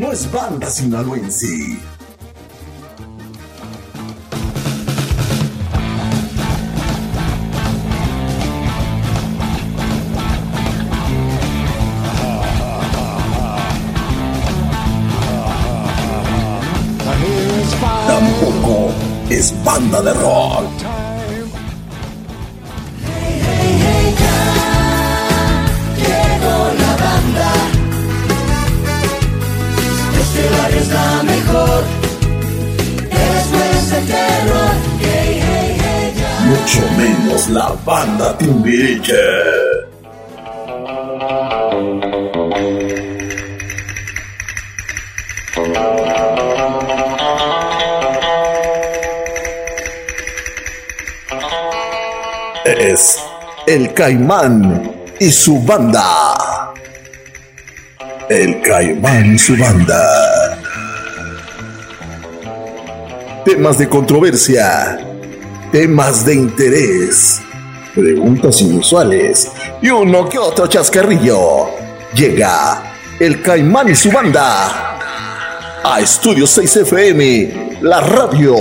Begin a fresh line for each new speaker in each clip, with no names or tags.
No, es banda sinaloense. Tampoco es banda de rock.
Banda
Timbiriche. Es el Caimán y su banda. El Caimán y su banda. Temas de controversia, temas de interés, preguntas inusuales y uno que otro chascarrillo. Llega el Caimán y su banda a Estudio 6 FM, la radio,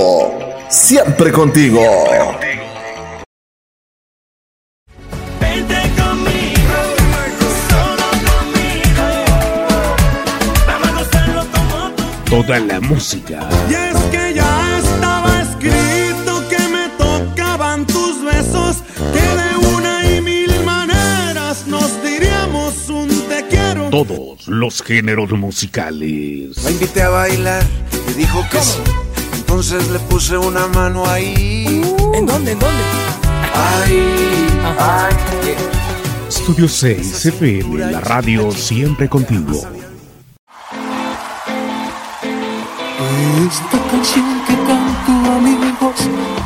siempre contigo.
Vente conmigo, solo conmigo. Vamos a gozarlo como tú.
Toda la música,
Y es que ya
todos los géneros musicales.
La invité a bailar y dijo que sí. Entonces le puse una mano ahí.
¿En dónde? ¿En dónde?
Ahí. Ay.
Estudio 6 FM, la radio siempre contigo.
Esta canción que canto amigos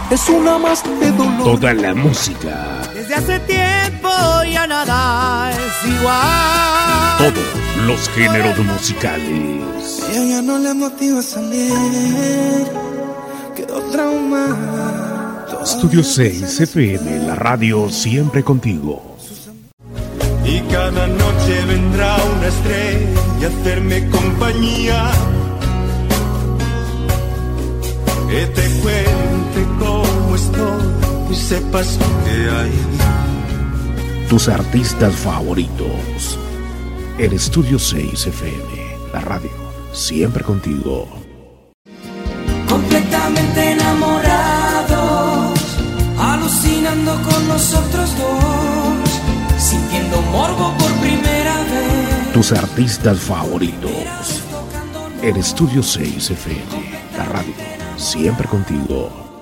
es una más de dolor.
Toda la música,
Desde hace tiempo ya nada es igual.
todos los géneros musicales.
Ella ya no le motiva a salir. Quedó traumada.
Estudio 6 FM, la radio siempre contigo.
Y cada noche vendrá una estrella a hacerme compañía. Que te cuente cómo y sepas que hay.
Tus artistas favoritos. El Estudio 6 FM, la radio siempre contigo.
completamente enamorados, alucinando con nosotros dos, sintiendo morbo por primera vez.
Tus artistas favoritos. El Estudio 6 FM, la radio siempre contigo.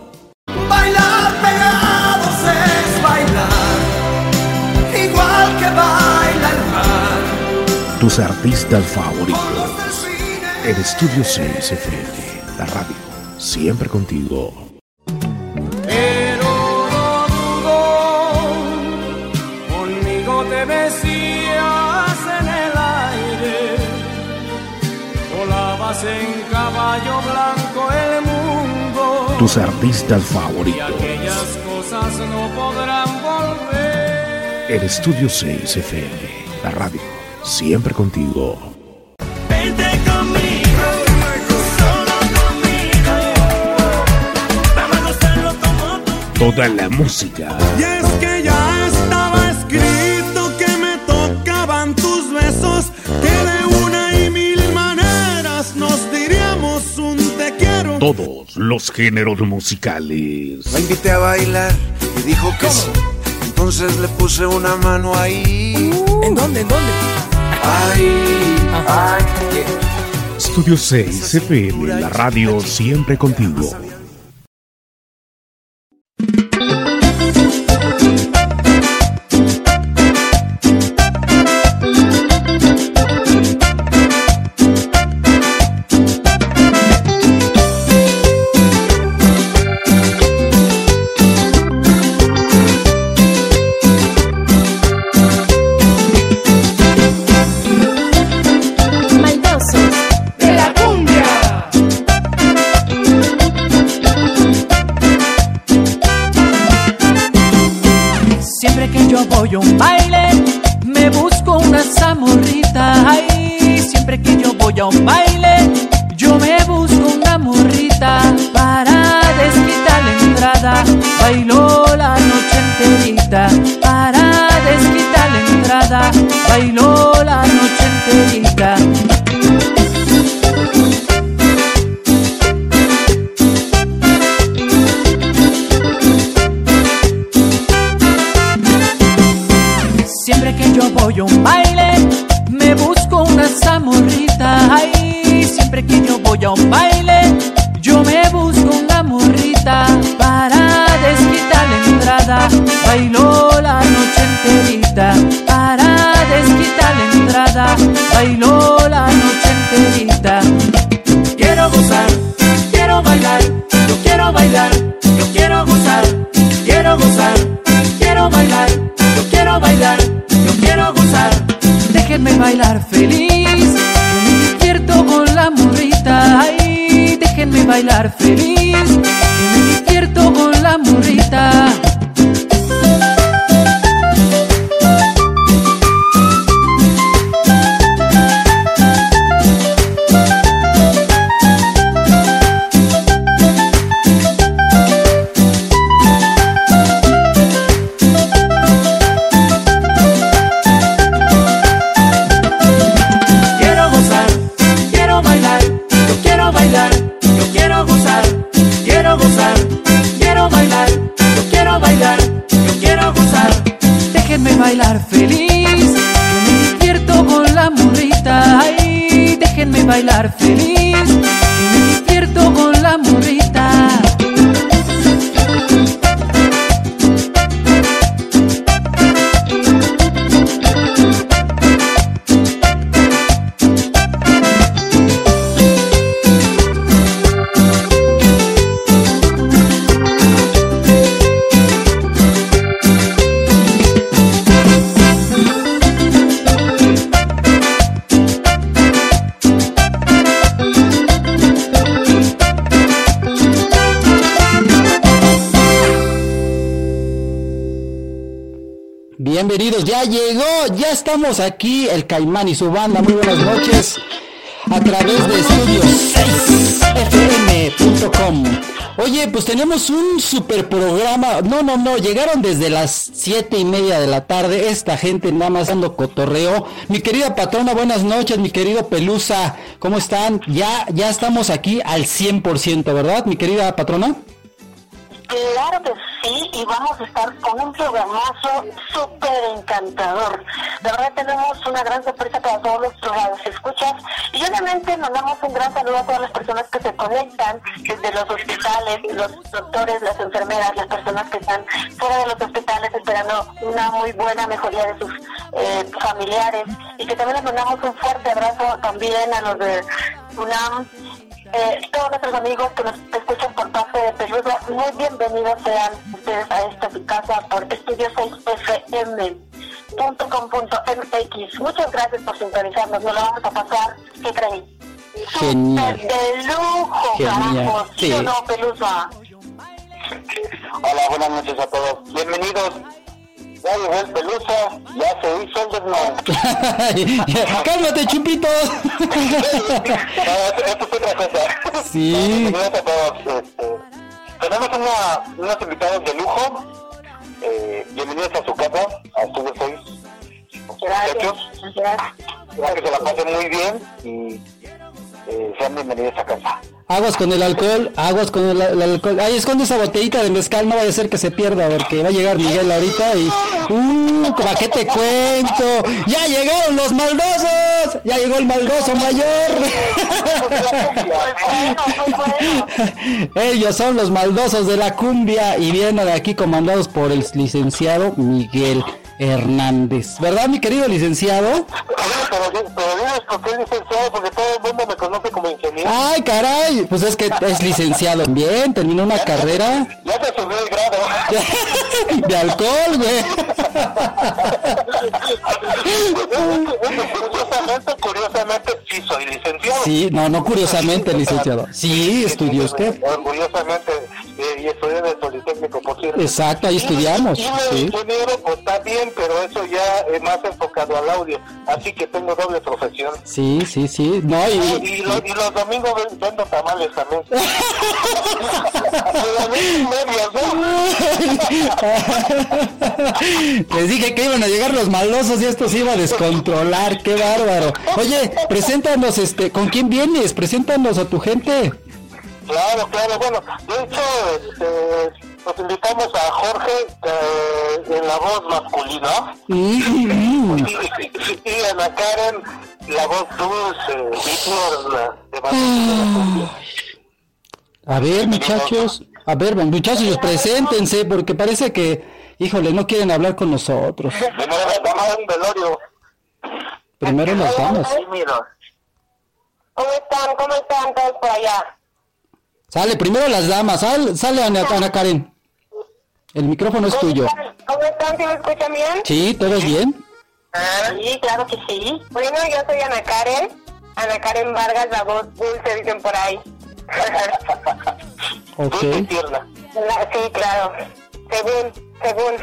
Tus artistas favoritos. El Estudio 6 FM, la radio siempre contigo.
Pero no dudo, conmigo te besías en el aire, volabas en caballo blanco el mundo.
Tus artistas
y
favoritos.
aquellas cosas no podrán volver.
El Estudio 6 FM, la radio siempre contigo.
Vente conmigo, solo conmigo. Vamos a gozarlo como tú.
Toda la música,
Y es que ya estaba escrito que me tocaban tus besos, que de una y mil maneras nos diríamos un te quiero.
todos los géneros musicales.
La invité a bailar y dijo que sí. Entonces le puse una mano ahí.
¿En dónde? ¿En dónde?
Ahí. Ay.
Estudio 6 FM, la radio siempre contigo.
Déjenme bailar feliz,
Bienvenidos, ya llegó, ya estamos aquí, el Caimán y su banda. Muy buenas noches a través de estudios6fm.com. Oye, pues tenemos un super programa. No, no, no, llegaron desde las siete y media de la tarde. Esta gente nada más dando cotorreo. Mi querida patrona, buenas noches. Mi querido Pelusa, ¿cómo están? Ya, ya estamos aquí al 100%, ¿verdad, mi querida patrona?
Claro que sí, y vamos a estar con un programazo súper encantador. De verdad tenemos una gran sorpresa para todos los programas escuchas y obviamente mandamos un gran saludo a todas las personas que se conectan desde los hospitales, los doctores, las enfermeras, las personas que están fuera de los hospitales esperando una muy buena mejoría de sus eh, familiares y que también les mandamos un fuerte abrazo también a los de UNAM eh, todos nuestros amigos que nos escuchan por parte de Pelusa, muy bienvenidos sean ustedes a esta su casa por estudio6fm.com.mx. Muchas gracias por sintonizarnos, nos lo vamos a pasar, ¿qué creen?
Genial.
De lujo,
Genial,
carajo, ¿sí,
sí.
o no, Pelusa?
Hola, buenas noches a todos. Bienvenidos. Ya llegó el pelusa, ya se hizo el desnudo.
¡Cálmate, chupito!
No, esto es otra cosa.
Sí.
Bienvenidos a todos. Este, tenemos una, unos invitados de lujo. Eh, bienvenidos a su casa, a Estudio 6.
Gracias, gracias.
Espero que se la pasen muy bien y eh, sean bienvenidos a casa.
Aguas con el alcohol, aguas con el, alcohol. Ay, esconde esa botellita de mezcal, no vaya a ser que se pierda, porque va a llegar Miguel ahorita y... ¡Uh! ¿Para qué te cuento? ¡Ya llegaron los maldosos! ¡Ya llegó el maldoso mayor! Ellos son los maldosos de la cumbia y vienen de aquí comandados por el licenciado Miguel Hernández. ¿Verdad, mi querido licenciado?
Oye, pero, pero por qué licenciado, porque todo el mundo me conoce
¡Ay, caray! Pues es que es licenciado. Bien, terminó una carrera
Ya te subió el grado.
de alcohol, güey.
curiosamente, curiosamente, sí soy licenciado.
Sí, no, no curiosamente, licenciado. Sí, estudió usted.
Orgullosamente, eh, y estudié en el Politécnico, cierto.
Exacto, ahí estudiamos.
Y
Sí.
ingeniero, pues también también, pero eso ya es más enfocado al audio, así que tengo doble profesión.
Sí, sí, sí. No, y,
Y, los, y los domingos ven- vendo tamales también. Y.
Les dije que iban a llegar los malosos y esto se iba a descontrolar, qué bárbaro. Oye, preséntanos, este, ¿con quién vienes? Preséntanos a tu gente.
Claro, claro, bueno, de hecho, este, nos invitamos a Jorge eh, en la voz masculina
Mm,
y, y- Ana Karen, la voz dulce, tierna de Martín.
A ver, muchachos, a ver, muchachos, preséntense, porque parece que, híjole, no quieren hablar con nosotros.
Primero vamos a un velorio.
Primero las damas.
¿Cómo están? ¿Cómo están todos por allá?
Sale, primero las damas, sal- sale Ana, Ana Karen. El micrófono es tuyo.
¿Cómo están? ¿Sí me escuchan bien?
¿Sí? ¿Todos bien?
Ah, sí, claro que sí. Bueno, yo soy Ana Karen. Ana Karen Vargas, la voz dulce, dicen por ahí.
Ok.
Sí, claro. Según, según.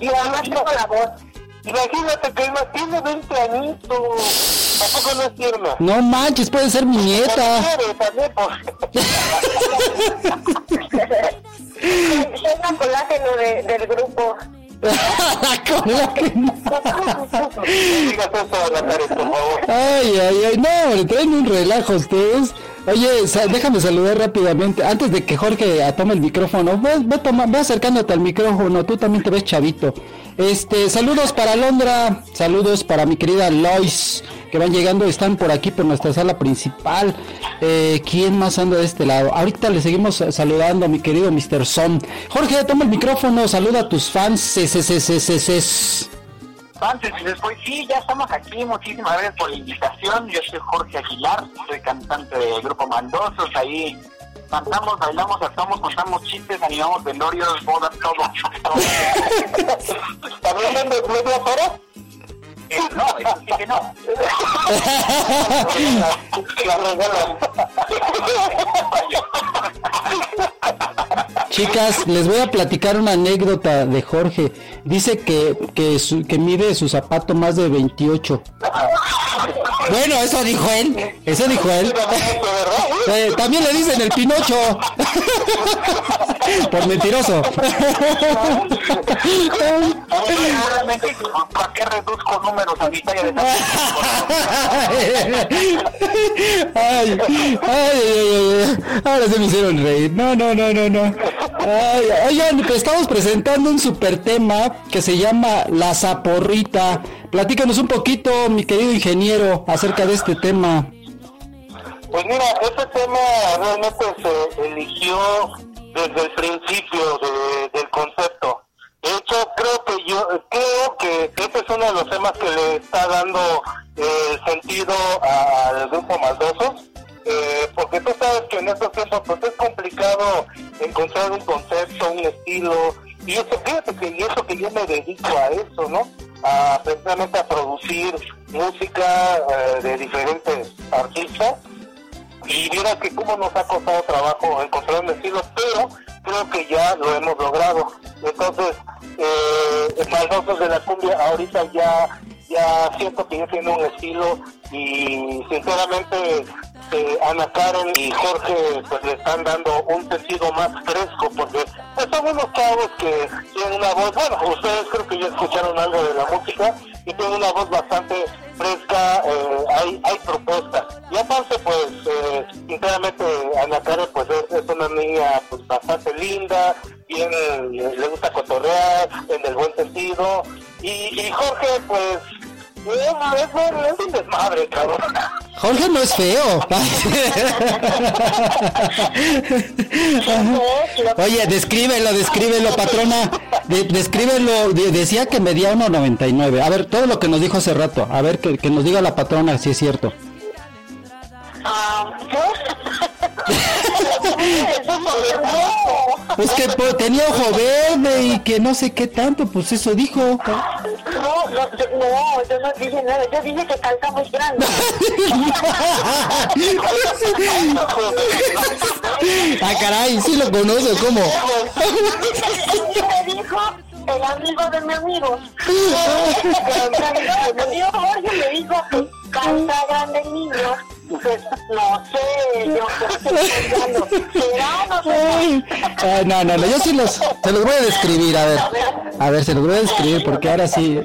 y además tengo la voz.
Imagínate que Irma tiene 20 añitos. Tampoco no es tierna.
No manches, puede ser mi nieta.
Quiere también, pues.
Soy la colágeno de, del grupo.
Ay, ay, ay, no, le traen un relajo ustedes. Oye, déjame saludar rápidamente, antes de que Jorge tome el micrófono, ve, ve, toma- acercándote al micrófono, tú también te ves chavito. Este, saludos para Londra, saludos para mi querida Lois, que van llegando, están por aquí por nuestra sala principal. Eh, ¿Quién más anda de este lado? Ahorita le seguimos saludando a mi querido Mr. Son. Jorge, toma el micrófono, saluda a tus fans.
y después, sí, ya estamos aquí. Muchísimas gracias por la invitación. Yo soy Jorge Aguilar, soy cantante del grupo Mandosos. Ahí cantamos, bailamos, actuamos, contamos chistes, animamos velorios, bodas, todo.
¿También vendes media horas?
No, eso sí que no.
Chicas, les voy a platicar una anécdota de Jorge. Dice que, que, su- que mide su zapato más de 28. Bueno, eso dijo él. Eso dijo él. Eh, también le dicen el Pinocho. Por mentiroso.
¿para qué reduzco números a mi talla de
ay, ay, ay. Ahora se me hicieron reír. No, no, no, no, no. Oigan, pues estamos presentando un super tema que se llama La Zaporrita. Platícanos un poquito, mi querido ingeniero, acerca de este tema.
Pues mira, este tema realmente se eligió desde el principio de- del concepto. De hecho, creo que yo creo que este es uno de los temas que le está dando eh, sentido al grupo Maldosos. eh, porque tú sabes que en estos tiempos pues es complicado encontrar un concepto, un estilo, y eso, fíjate que y eso que yo me dedico a eso, ¿no? A precisamente a producir música eh, de diferentes artistas y mira que cómo nos ha costado trabajo encontrar un estilo, pero creo que ya lo hemos logrado. Entonces, eh, Maldosos de la Cumbia ahorita ya ya siento que ya tiene un estilo y sinceramente eh, Ana Karen y Jorge pues le están dando un sentido más fresco porque pues, son unos chavos que tienen una voz, bueno, ustedes creo que ya escucharon algo de la música y tienen una voz bastante fresca, eh, hay, hay propuestas. Y aparte pues eh, sinceramente Ana Karen pues es, es una niña pues bastante linda, bien le gusta cotorrear en el buen sentido y, y Jorge pues es, un desmadre, cabrón.
Jorge no es feo. Oye, descríbelo, descríbelo, patrona. De- descríbelo. De- decía que medía 1.99. A ver, todo lo que nos dijo hace rato. A ver, que, que nos diga la patrona si es cierto. Pues que pues, tenía ojo verde y que no sé qué tanto, pues eso dijo.
No, no, yo, no, yo no dije nada, yo dije que calza muy grande.
Ah, caray, sí lo conozco, ¿cómo?
me dijo el amigo de mi amigo. Mi amigo Jorge me dijo canta grande niño. Pues no sé, yo
ay, no, no, no, yo sí los, se los voy a describir, a ver. A ver, se los voy a describir porque ahora sí.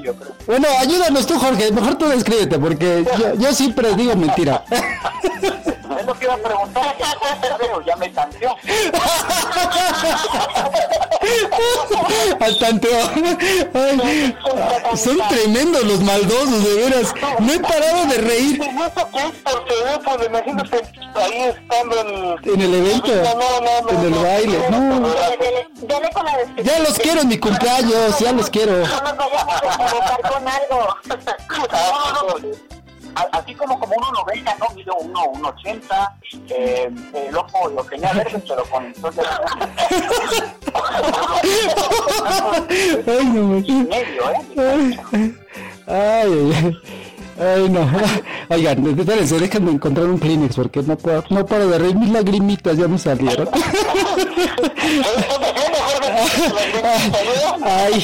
Bueno, ayúdanos tú, Jorge, mejor tú descríbete porque yo, yo siempre digo mentira.
Es lo que iba a preguntar, pero ya me tanteó.
Al tanteo. Ay, son tremendos los maldosos, de veras. No he parado de reír.
Imagínate ahí estando en...
en el evento,
No, no, no,
en el baile. No, ya los quiero en mi cumpleaños, ya los quiero.
No nos vayamos a con algo.
Así como como uno lo ve, ¿no? Mido uno, uno ochenta, eh, el ojo lo tenía verde, pero con sol de
Ay, no,
medio, ¿eh?
Ay, ay, ay. Ay, no. Oigan, espérense, déjenme encontrar un Kleenex porque no puedo, no paro de reír. Mis lagrimitas ya me salieron. Ay,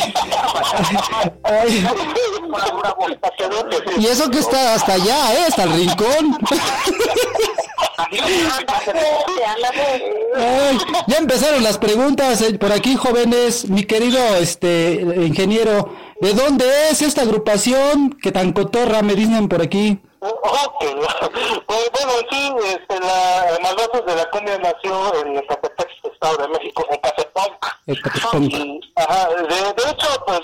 ay. Y eso que está hasta allá, ¿eh? Hasta el rincón. Ay, ya empezaron las preguntas eh, por aquí, jóvenes. Mi querido este ingeniero, ¿de dónde es esta agrupación que tan cotorra me dicen por aquí?
Ok, pues bueno, sí, este, la Maldosos de la Cumbia nació en Ecatepec, Estado de México, en Catepec. Ajá, de, de hecho, pues,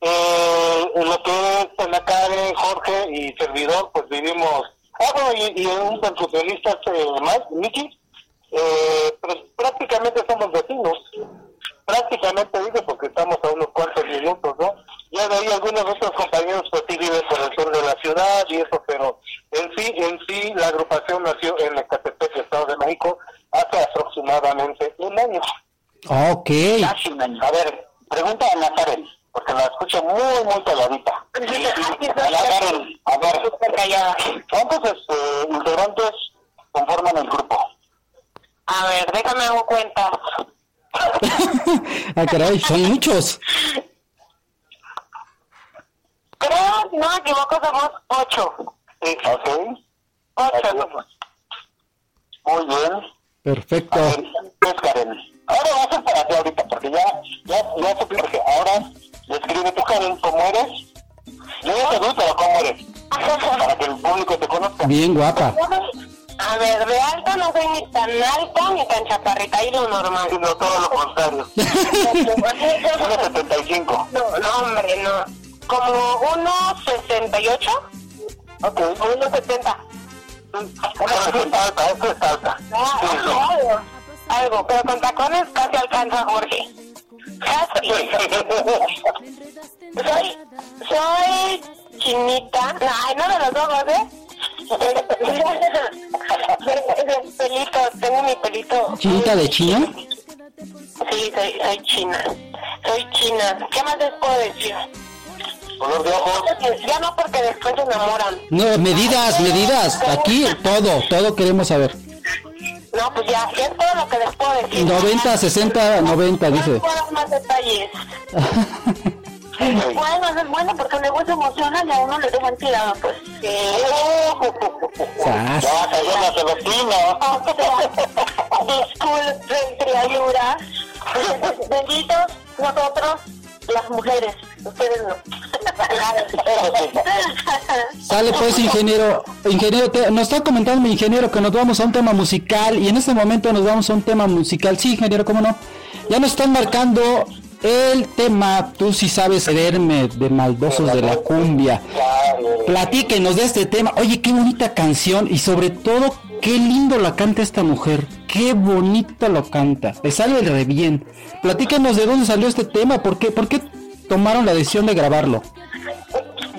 eh, en lo que es Karen, Jorge y servidor, pues vivimos, ah, bueno, y, y un percusionista eh, más, Miki, eh, pues prácticamente somos vecinos, prácticamente digo porque estamos a unos cuantos minutos, ¿no? Ya de ahí algunos otros compañeros pues sí viven por el sur de la ciudad y eso, pero en sí, en sí la agrupación nació en Ecatepec, Estado de México, hace aproximadamente un año.
Ok.
Casi un año. A ver, pregunta a Nazaret, porque la escucho muy, muy peladita. Nazaret, a ver, ¿cuántos este, integrantes conforman el grupo?
A ver, déjame hago cuenta.
Ah, caray, son muchos.
Creo, no me equivoco, somos ocho.
Sí, ok.
Ocho.
Muy bien.
Perfecto.
A ver, pues, Karen, ahora va a ser para ti ahorita, porque ya, ya, ya porque ahora describe tu Karen cómo eres. Yo ya te vi, pero cómo eres. Para que el público te conozca.
Bien guapa.
A ver, de alta no soy ni tan alta ni tan chaparrita, y lo normal.
Sino todo lo contrario. 1.75.
No, no, hombre, no. Como 1.68
Ok.
o 1.70.
Bueno, esto es alta, esto es alta.
Ah,
Sí, sí.
algo, algo, pero con tacones casi alcanza a Jorge. Soy, soy chinita. No, ay, no de los ojos, ¿eh? pelito, tengo mi pelito.
¿Chinita de China?
Sí, soy, soy china. Soy china. ¿Qué más les puedo decir?
Color de ojos.
Ya no porque después se enamoran.
No, medidas, medidas. Aquí todo, todo queremos saber.
No, pues ya, ya es todo lo que les puedo decir.
90, 60, 90, dice.
No puedo dar más detalles. Bueno, es bueno porque luego se emocionan y a uno le dejan tirado, pues. Sí.
Sas.
Ya celestina.
Disculpen, criaturas. Benditos nosotros, las mujeres. Ustedes no.
Sale pues ingeniero, ingeniero, te- nos está comentando mi ingeniero que nos vamos a un tema musical y en este momento nos vamos a un tema musical. Sí, ingeniero, ¿cómo no? Ya nos están marcando el tema, tú sí sabes leerme, de Maldosos de la Cumbia. Platíquenos de este tema. Oye, qué bonita canción y sobre todo, qué lindo la canta esta mujer. Qué bonito lo canta. Le sale re bien. Platíquenos de dónde salió este tema, por qué, por qué tomaron la decisión de grabarlo.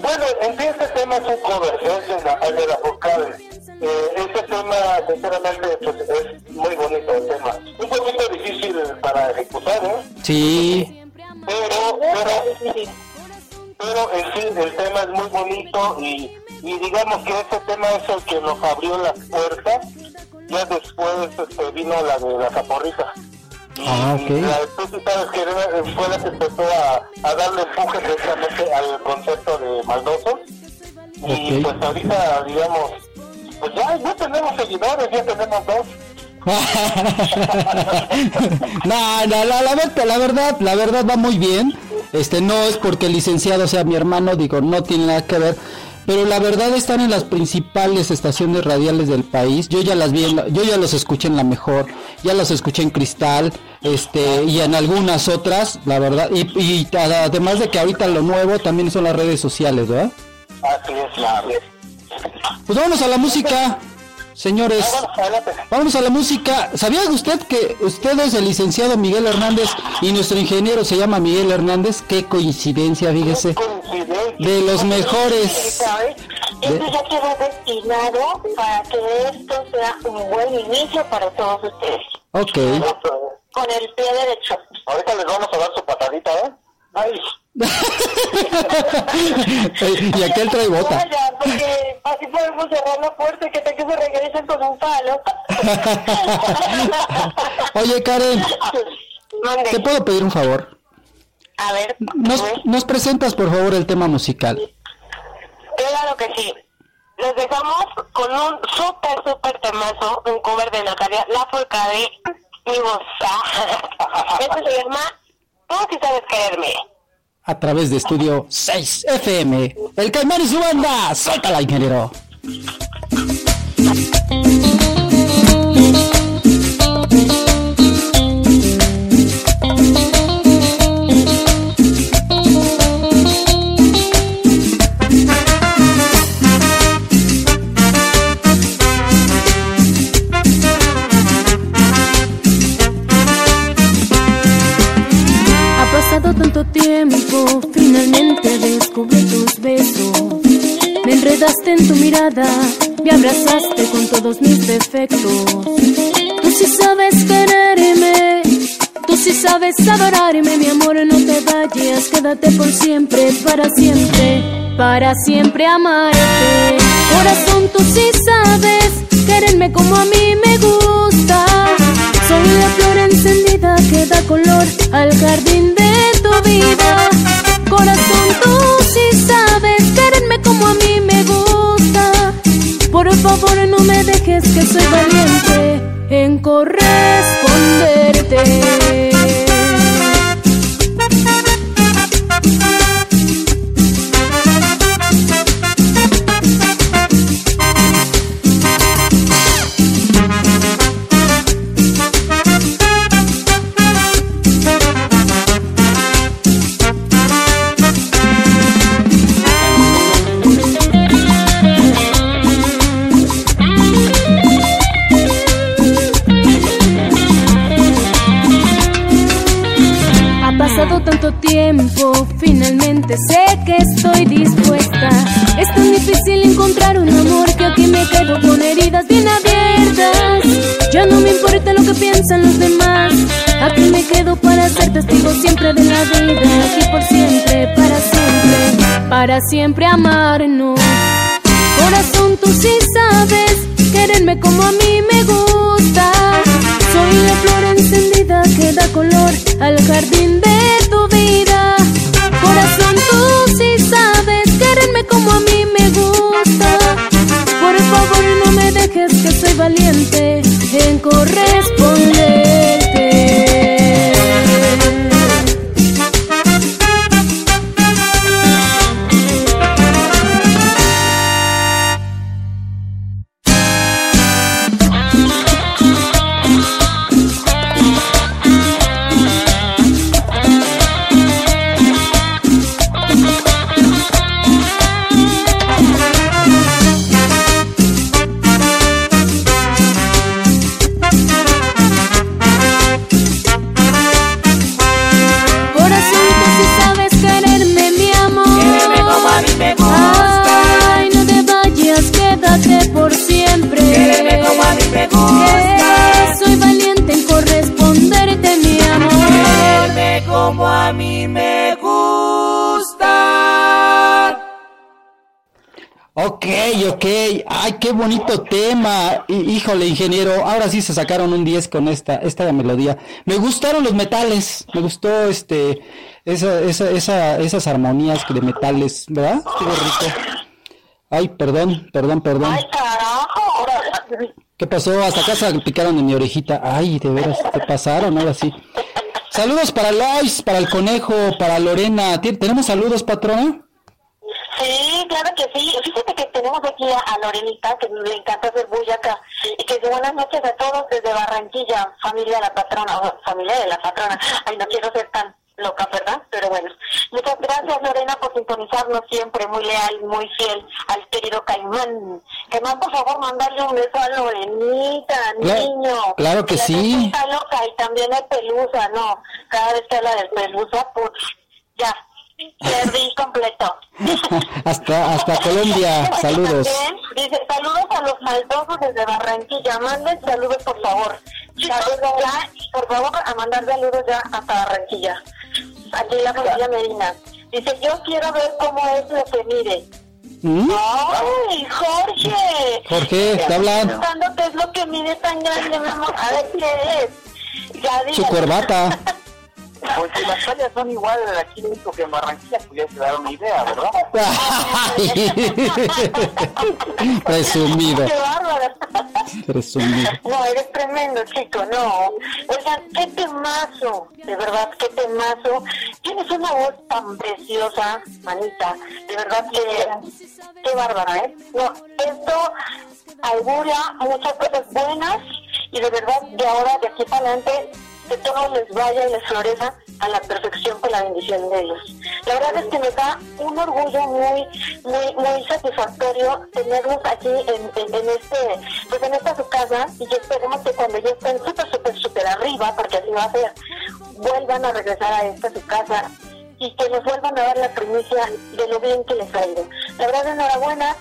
Bueno, en este tema es un cover, es de la, es de la vocal. Eh, este tema, sinceramente, pues, es muy bonito el tema. Un poquito difícil para ejecutar, ¿eh?
Sí.
Pero, pero, pero en sí el tema es muy bonito y, y digamos que ese tema es el que nos abrió las puertas. Ya después este, vino la de la caporrita.
Ah, ok.
La- tú sabes que fue la que empezó a, a darle empuje precisamente al concepto de maldosos. Y pues ahorita, digamos, pues ya, ya tenemos seguidores, ya tenemos dos.
no, no, la, la, la verdad, la verdad va muy bien. Este no es porque el licenciado sea mi hermano, digo, no tiene nada que ver. Pero la verdad están en las principales estaciones radiales del país. Yo ya las vi, en la- yo ya los escuché en la mejor, ya los escuché en Cristal, este y en algunas otras, la verdad. Y, y además de que ahorita lo nuevo también son las redes sociales, ¿verdad?
Así es, claro.
Pues vámonos a la música, señores. Vámonos a la música. ¿Sabía usted que usted es el licenciado Miguel Hernández y nuestro ingeniero se llama Miguel Hernández? Qué coincidencia, fíjese. De los mejores.
Esto ya quedó destinado para que esto sea un buen inicio para todos ustedes.
Ok.
Con el pie derecho.
Ahorita les vamos a dar su patadita, ¿eh? Ay.
y aquel trae bota.
Vaya, porque así podemos cerrar la puerta y que te que se regresen con un palo.
Oye, Karen. ¿te puedo pedir un favor?
A ver,
Nos, nos presentas, por favor, el tema musical.
claro que sí. Les dejamos con un súper, súper temazo, un cover de Natalia Lafourcade, mi voz. Este se llama Tú si sabes quererme.
A través de Estudio 6 FM. El Caimán y su banda. Suéltala, ingeniero.
Tanto tiempo, finalmente descubrí tus besos. Me enredaste en tu mirada, me abrazaste con todos mis defectos. Tú sí sabes quererme, tú sí sabes adorarme, mi amor, no te vayas, quédate por siempre, para siempre, para siempre amarte. Corazón, tú sí sabes quererme como a mí me gusta. Soy la flor encendida que da color al jardín vida. Corazón, tú sí sabes quererme como a mí me gusta. Por favor, no me dejes que soy valiente en corresponderte. Siempre, amarnos.
Ingeniero, ahora sí se sacaron un 10 con esta, esta melodía. Me gustaron los metales, me gustó este, esa, esa, esa, esas armonías de metales, ¿verdad? Estuvo rico. Ay, perdón, perdón, perdón. ¿Qué pasó? Hasta acá se picaron en mi orejita. Ay, de veras, ¿qué pasaron? Ahora sí. Saludos para Lois, para el conejo, para Lorena. ¿Tien- ¿Tenemos saludos, patrona?
Sí, claro que sí. Fíjate que tenemos aquí a, a Lorenita, que le encanta hacer bulla acá, y que dice buenas noches a todos desde Barranquilla, familia de la patrona, o familia de la patrona. Ay, no quiero ser tan loca, ¿verdad? Pero bueno. Muchas gracias, Lorena, por sintonizarnos siempre, muy leal, muy fiel al querido Caimán. Caimán, por favor, mandarle un beso a Lorenita,
Cla-
niño.
claro que
la
sí.
Está loca y también hay pelusa, no. Cada vez que habla de pelusa, pues ya, perdí completo.
hasta, hasta Colombia, saludos.
También dice, saludos a los maldosos desde Barranquilla. Manden saludos, por favor. Saludos ya, por favor, a mandar saludos ya hasta Barranquilla. Aquí la familia Medina. Dice, yo quiero ver cómo es lo que mire.
¿Mm?
¡Ay, Jorge!
Jorge, te hablan.
Preguntando qué es lo que mide tan grande, mi amor. A ver qué es. Ya
Su corbata.
Pues si las playas son iguales de aquí mismo que en Barranquilla, pues ya se dar una idea, ¿verdad?
Presumido.
¡Qué bárbaro!
Presumido.
No, eres tremendo, chico, no. Oigan, qué temazo, de verdad, qué temazo. Tienes una voz tan preciosa, manita. De verdad que, qué bárbara, ¿eh? No, esto auguria muchas cosas buenas y de verdad, de ahora, de aquí para adelante, que todo les vaya y les floreza a la perfección con la bendición de Dios. La verdad es que me da un orgullo muy, muy, muy satisfactorio tenerlos aquí en, en, en este, pues en esta su casa y esperemos que cuando ya estén súper, súper, súper arriba, porque así va a ser, vuelvan a regresar a esta su casa y que nos vuelvan a dar la primicia de lo bien que les ha ido. La verdad, enhorabuena,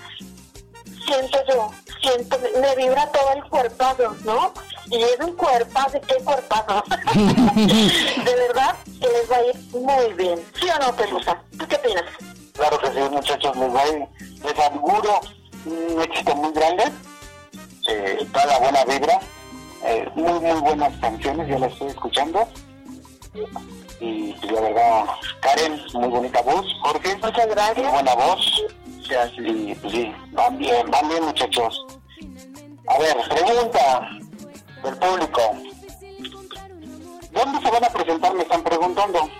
siento yo, siento, me vibra todo el cuerpazo, ¿no? Y es un cuerpazo, ¿qué cuerpazo? de verdad que les va a ir muy bien. ¿Sí o no, Pelusa? ¿Tú qué opinas?
Claro que sí, muchachos, les, va a ir- les auguro un éxito muy grande, eh, toda la buena vibra, eh, muy, muy buenas canciones, yo las estoy escuchando. Y la verdad, Karen, muy bonita voz, Jorge, muchas gracias, muy buena voz. Y pues sí, van bien, van bien muchachos. A ver, pregunta del público. ¿Dónde se van a presentar? Me están preguntando.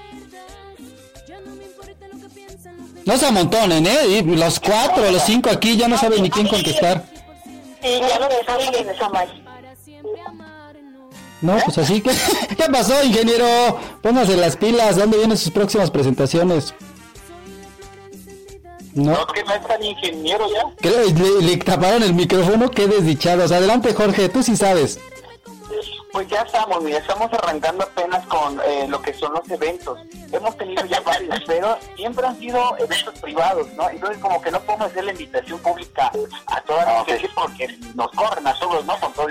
No se amontonen, ¿eh? Los cuatro, los cinco aquí ya no saben ni quién contestar.
Sí, ya lo dejamos en esa mal.
No, pues así que... ¿Qué pasó, ingeniero? Póngase las pilas. ¿Dónde vienen sus próximas presentaciones? No.
que no es tan ingeniero ya.
Creo le, le taparon el micrófono, qué desdichados. Adelante, Jorge, tú sí sabes.
Pues ya estamos, mira, estamos arrancando apenas con eh, lo que son los eventos. Hemos tenido ya varios, pero siempre han sido eventos privados, ¿no? Entonces como que no podemos hacer la invitación pública a toda la gente porque nos corren a todos, ¿no? Con todo.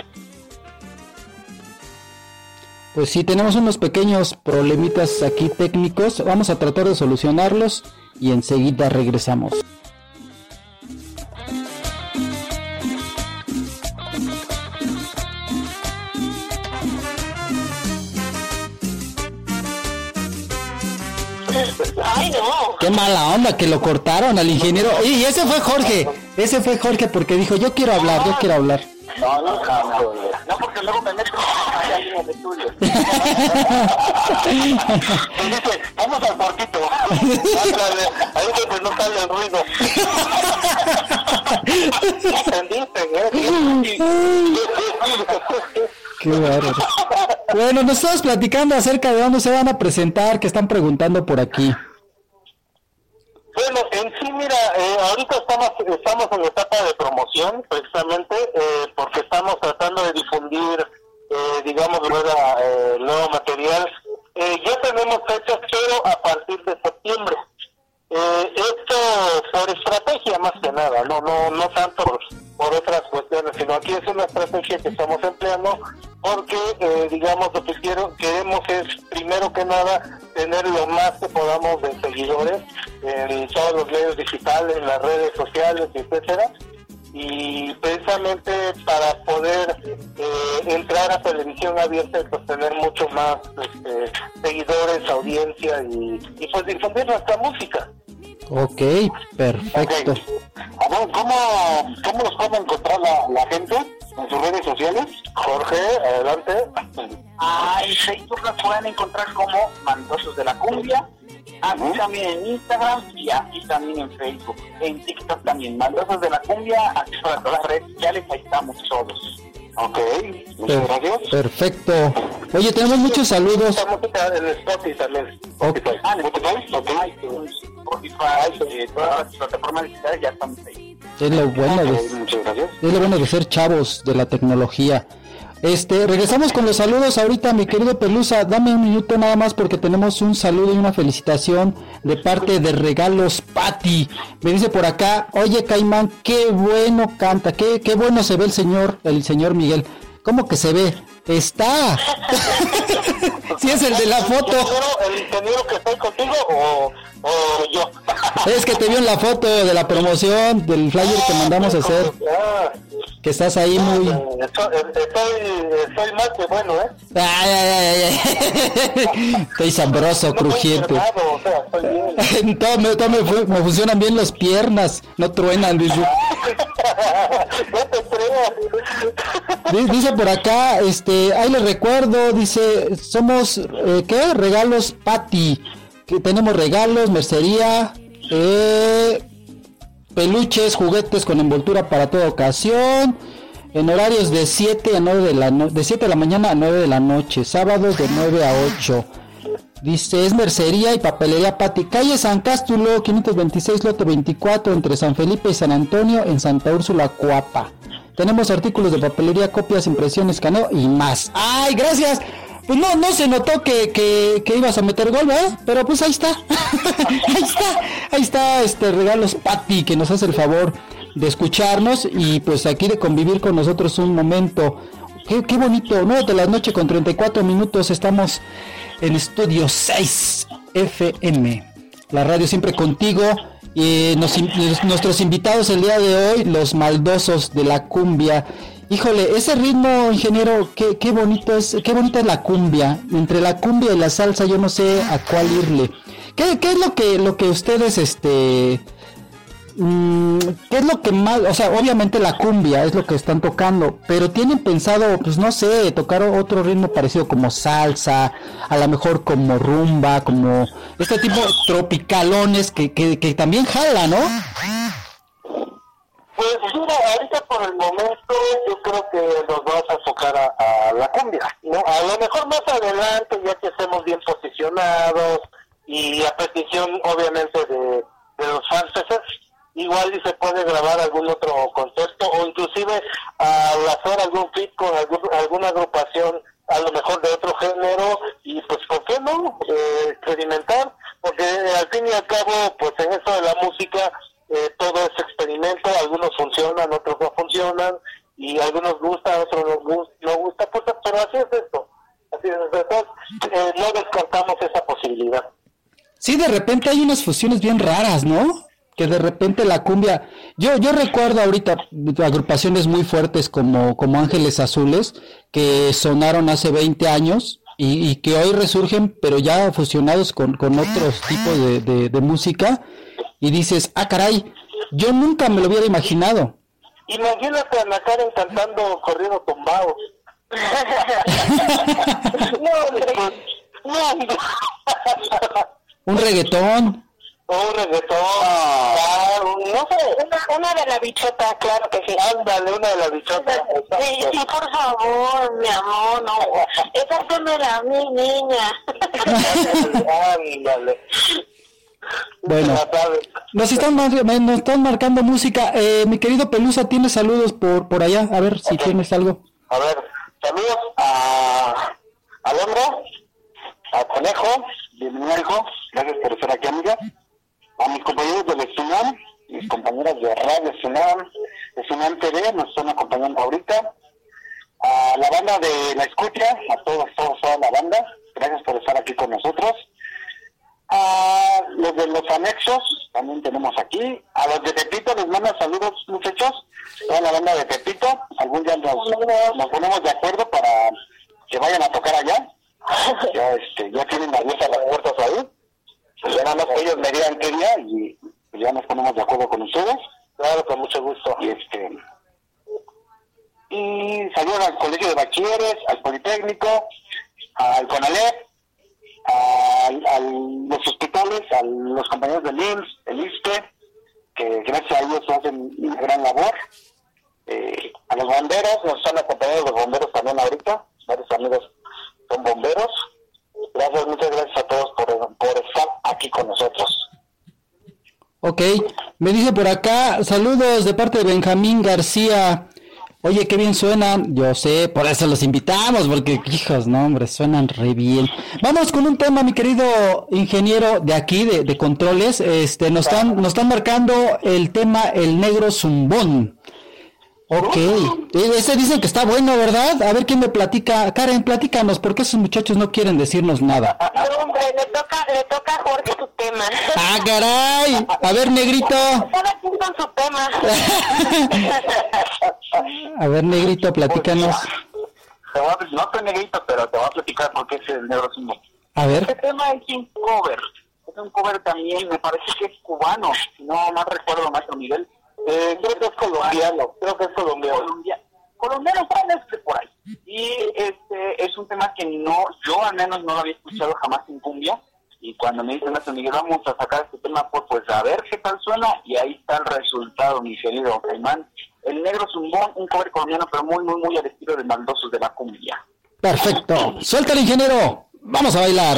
Pues sí, tenemos unos pequeños problemitas aquí técnicos. Vamos a tratar de solucionarlos y enseguida regresamos.
Ay, no.
Qué mala onda que lo cortaron al ingeniero. Y ese fue Jorge. Ese fue Jorge porque dijo, yo quiero hablar, yo quiero hablar.
No, no, no, no, porque luego me meto en de estudio.
dice, vamos al cuartito. Ándale, ahí donde no sale el ruido. ¿Entendiste?
Qué bárbaro. Bueno, nos estabas platicando acerca de dónde se van a presentar, que están preguntando por aquí.
Bueno, en sí, mira, eh, ahorita estamos estamos en etapa de promoción, precisamente, eh, porque estamos tratando de difundir, eh, digamos, nueva, eh, nuevo material. Eh, ya tenemos fechas, pero a partir de septiembre. Eh, esto por estrategia más que nada, no no no tanto por, por otras cuestiones, sino aquí es una estrategia que estamos empleando porque, digamos, lo que quiero, queremos es, primero que nada, tener lo más que podamos de seguidores en todos los medios digitales, en las redes sociales, etcétera. Y precisamente para poder eh, entrar a televisión abierta y pues tener mucho más este, seguidores, audiencia y, y pues difundir nuestra música.
Ok, perfecto.
A ver, ¿cómo, ¿cómo los puede encontrar la, la gente en sus redes sociales? Jorge, adelante.
Ah, en Facebook nos pueden encontrar como Mandosos de la Cumbia, así también en Instagram y así también en Facebook. En TikTok también, Mandosos de la Cumbia, así para todas las redes sociales, ahí estamos todos.
Ok,
Per- Perfecto. Oye, tenemos muchos saludos.
Esta música en Spotify también.
Ok.
Ah, en Spotify, Spotify, eh, todas las plataformas digitales ya estamos ahí.
Es lo bueno de,
Muchas gracias.
es lo bueno de ser chavos de la tecnología. Este, regresamos con los saludos ahorita, mi querido Pelusa. Dame un minuto nada más porque tenemos un saludo y una felicitación de parte de Regalos Patti. Me dice por acá, oye Caimán, qué bueno canta, qué, qué bueno se ve el señor, el señor Miguel. ¿Cómo que se ve? Está. Si es el de la foto.
¿El ingeniero que estoy contigo o, o yo?
Es que te vio en la foto de la promoción del flyer que mandamos a hacer. Que estás ahí muy.
estoy, estoy más que bueno, ¿eh?
Ay, ay, ay, ay. Estoy sabroso, crujiente.
Enfermado, o sea, estoy bien.
todo me, todo me fu- me funcionan bien las piernas, no truenan, dice.
no
Dice por acá, este, ahí les recuerdo, dice, somos, eh, ¿qué? Regalos Pati. Que tenemos regalos, mercería, eh, peluches, juguetes con envoltura para toda ocasión. En horarios de 7 a 9 de la no- de 7 de la mañana a 9 de la noche, sábados de 9 a 8. Dice, es mercería y papelería Pati. Calle San Cástulo, 526, lote 24, entre San Felipe y San Antonio, en Santa Úrsula, Cuapa. Tenemos artículos de papelería, copias, impresiones, caneo y más. ¡Ay, gracias! Pues no, no se notó que, que, ibas a meter gol, ¿verdad? Pero pues ahí está. ahí está. Ahí está este regalos Pati que nos hace el favor de escucharnos y pues aquí de convivir con nosotros un momento. Qué, bonito, 9 de la noche con 34 minutos estamos en Estudio 6 FM. La radio siempre contigo. In- nuestros invitados el día de hoy, los maldosos de la cumbia. Híjole, ese ritmo, ingeniero, qué, bonito es, qué bonita es la cumbia. Entre la cumbia y la salsa, yo no sé a cuál irle. ¿Qué, es lo que, lo que ustedes, este, Mm, ¿Qué es lo que más, o sea, obviamente la cumbia es lo que están tocando, pero tienen pensado, pues no sé, tocar otro ritmo parecido como salsa, a lo mejor como rumba, como este tipo tropicalones que, que, que también jala, ¿no?
Pues mira, ahorita por el momento yo creo que nos vamos a enfocar a, la cumbia, ¿no? A lo mejor más adelante, ya que estemos bien posicionados y a petición obviamente de, de los fans, igual y se puede grabar algún otro concepto o inclusive al hacer algún fit con algún- alguna agrupación a lo mejor de otro género y pues por qué no Eh, experimentar porque al fin y al cabo pues en eso de la música eh, todo es experimento algunos funcionan otros no funcionan y algunos gustan otros no, gus- no gusta pues pero así es esto así es entonces eh, no descartamos esa posibilidad
Sí, de repente hay unas fusiones bien raras, ¿no? Que de repente la cumbia, yo yo recuerdo ahorita agrupaciones muy fuertes como como Ángeles Azules que sonaron hace 20 años y, que hoy resurgen, pero ya fusionados con, con otros tipos de música y dices, ah caray, yo nunca me lo hubiera imaginado.
imagínate a la Karen cantando corrido tumbado no no.
Un reggaetón.
Un reggaetón, claro, no sé.
Una, una de la bichota, claro que sí.
Ándale, una de las bichotas.
Sí, sí, por favor, mi amor, no. Esa la mi niña.
Ándale.
Bueno, nos están, nos están marcando música. Eh, mi querido Pelusa, ¿tienes saludos por, por allá? A ver si tienes algo.
A ver, saludos a hombre, a Conejo, bienvenido hijo, gracias por estar aquí amiga, a mis compañeros del Sunam, mis compañeras de Radio Sunam, de Sunam TV, nos están acompañando ahorita, a la banda de La Escucha, a todos, todos, toda la banda, gracias por estar aquí con nosotros,
A los de los anexos también tenemos aquí. A los de Pepito les mando saludos, muchachos. Toda la banda de Pepito. Algún día nos, nos ponemos de acuerdo para que vayan a tocar allá. Ya, este, ya tienen abiertas las puertas ahí. Pues ya nada más que ellos me digan qué día y pues ya nos ponemos de acuerdo con ustedes. Claro, con mucho gusto. Y este y saludos al Colegio de Bachilleres, al Politécnico, al CONALEP, al- a los hospitales, a los compañeros del IMSS, el ISPE, que gracias a ellos hacen una gran labor. Eh, a los bomberos, nos están acompañando los bomberos también ahorita, varios amigos son bomberos. Gracias, muchas gracias a todos por, por estar aquí con nosotros.
Ok, me dice por acá, saludos de parte de Benjamín García. Oye, qué bien suenan, yo sé, por eso los invitamos, porque hijos, no, hombre, suenan re bien. Vamos con un tema, mi querido ingeniero de aquí, de, de controles, este, nos están, nos están marcando el tema El Negro Zumbón. Ok, Eh, ese dicen que está bueno, ¿verdad? A ver quién me platica. Karen, platícanos, porque esos muchachos no quieren decirnos nada.
No, hombre, le toca, le toca a Jorge su tema.
¡Ah, caray! A ver, negrito.
Cada quien con su tema.
Ah,
A ver, negrito, platícanos.
Te voy a- no estoy negrito, pero te voy a platicar por qué es el negro símbolo.
A ver.
Este tema es un cover. Es un cover también, me parece que es cubano, si no más recuerdo, maestro Miguel. Eh, creo que es colombiano, creo que es colombiano. Colombia, colombiano probablemente por ahí. Y este es un tema que no, yo al menos no lo había escuchado jamás en cumbia. Y cuando me dicen, Miguel, vamos a sacar este tema, pues, pues a ver qué tal suena. Y ahí está el resultado, mi querido Caimán. El negro zumbón, un cover colombiano, pero muy, muy, muy al estilo de maldosos de la cumbia.
Perfecto. Suelta el ingeniero. Vamos a bailar.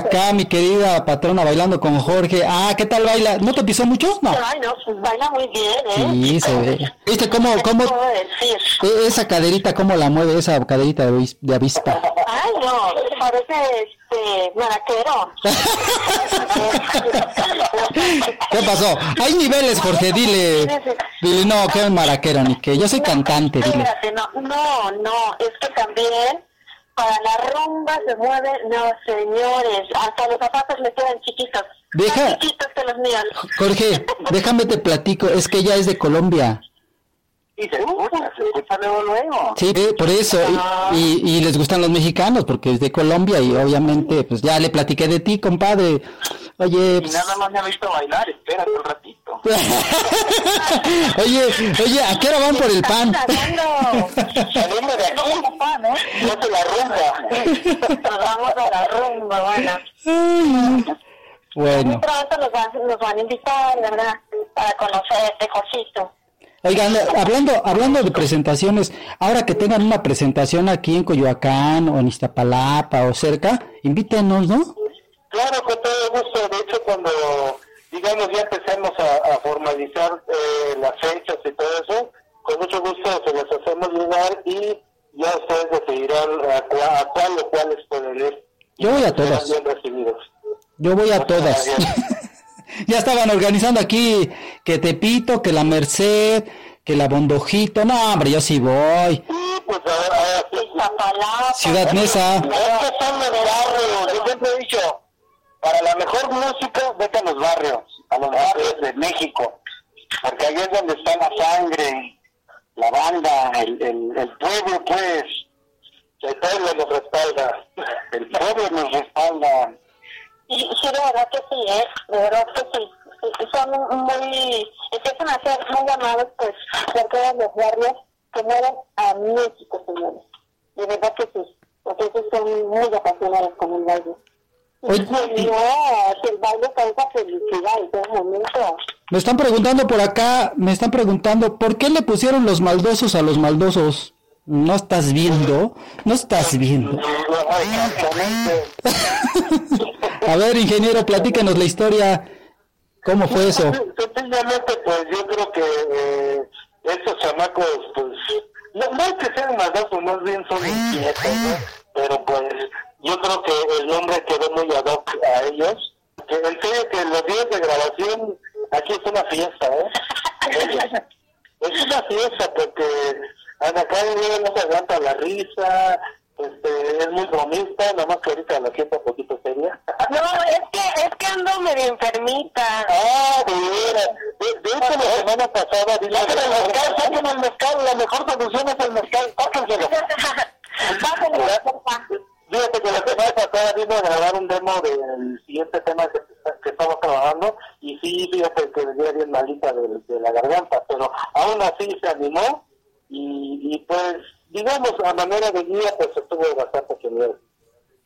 Acá mi querida patrona bailando con Jorge. Ah, ¿qué tal baila? ¿No te pisó mucho? No.
Ay, no, pues baila muy bien, ¿eh?
Sí, se ve. ¿Viste cómo, cómo e- esa caderita, cómo la mueve esa caderita de, avis- de avispa?
Ay, no, parece este maraquero.
¿Qué pasó? Hay niveles, Jorge, dile. Dile, no, qué maraquero, ni que. Yo soy cantante, dile.
No, no, no, es que también para la rumba se mueve, no, señores, hasta los zapatos le quedan chiquitos.
Deja-
Más chiquitos que los míos.
Jorge, déjame te platico, es que ella es de Colombia.
Y se escucha, se escucha luego, luego.
Sí, por eso. Y, y- y les gustan los mexicanos, porque es de Colombia y obviamente, pues ya le platiqué de ti, compadre. Oye,
Y
pues,
nada más me ha visto bailar, espérate un ratito.
oye, oye, ¿a qué hora van por el pan?
Saliendo de aquí,
¿eh?
no se la rumba.
Nos vamos a la rumba, bueno.
Bueno,
Muy pronto nos van, nos van a invitar, ¿verdad? Para conocer este cosito.
oigan, hablando, hablando de presentaciones, ahora que tengan una presentación aquí en Coyoacán o en Iztapalapa o cerca, invítenos, ¿no?
Claro, con todo gusto. De hecho, cuando, digamos, ya empecemos a, a formalizar eh, las fechas y todo eso, con mucho gusto se las hacemos llegar y ya ustedes decidirán a, cua- a cuál o cuáles pueden ir.
Yo voy a todas.
bien recibidos.
Yo voy a todas. ya estaban organizando aquí que Tepito, que la Merced, que la Bondojito. No, hombre, yo sí voy.
Pues ahora,
Iztapalapa.
Ciudad Neza.
Es que son de. Yo siempre he dicho, para la mejor música, vete a los barrios, a los barrios de México. Porque ahí es donde está la sangre, la banda, el, el, el pueblo, pues. El pueblo nos respalda. El pueblo nos respalda.
Y sí, de verdad que sí, ¿eh? De verdad que sí. Son muy, empiezan a ser muy llamados, pues, por todos los barrios que mueven a México, señores. De verdad que sí. Porque ellos son muy apasionados con el baile. Y
Oye, y-
no, que el baile causa felicidad en todo momento.
Me están preguntando por acá, me están preguntando, ¿por qué le pusieron los maldosos a los maldosos? ¿No estás viendo? ¿No estás viendo? A ver, ingeniero, platícanos la historia. ¿Cómo fue eso?
Sencillamente, pues yo creo que eh, estos chamacos, pues, no, no es que sean maldosos, más bien son inquietos, ¿no? Pero pues yo creo que el nombre quedó muy ad hoc a ellos. Que en serio que los días de grabación, aquí es una fiesta, ¿eh? Es una fiesta porque Ana Karen no se aguanta la risa, este, es muy bromista, nada más que ahorita la siento un poquito seria.
No, es que, es que ando medio enfermita.
Ah, de veras. De, hecho, la semana pasada dile el mezcal, saquen el mezcal, la mejor solución es el mezcal, manera de guía, pues estuvo bastante genial.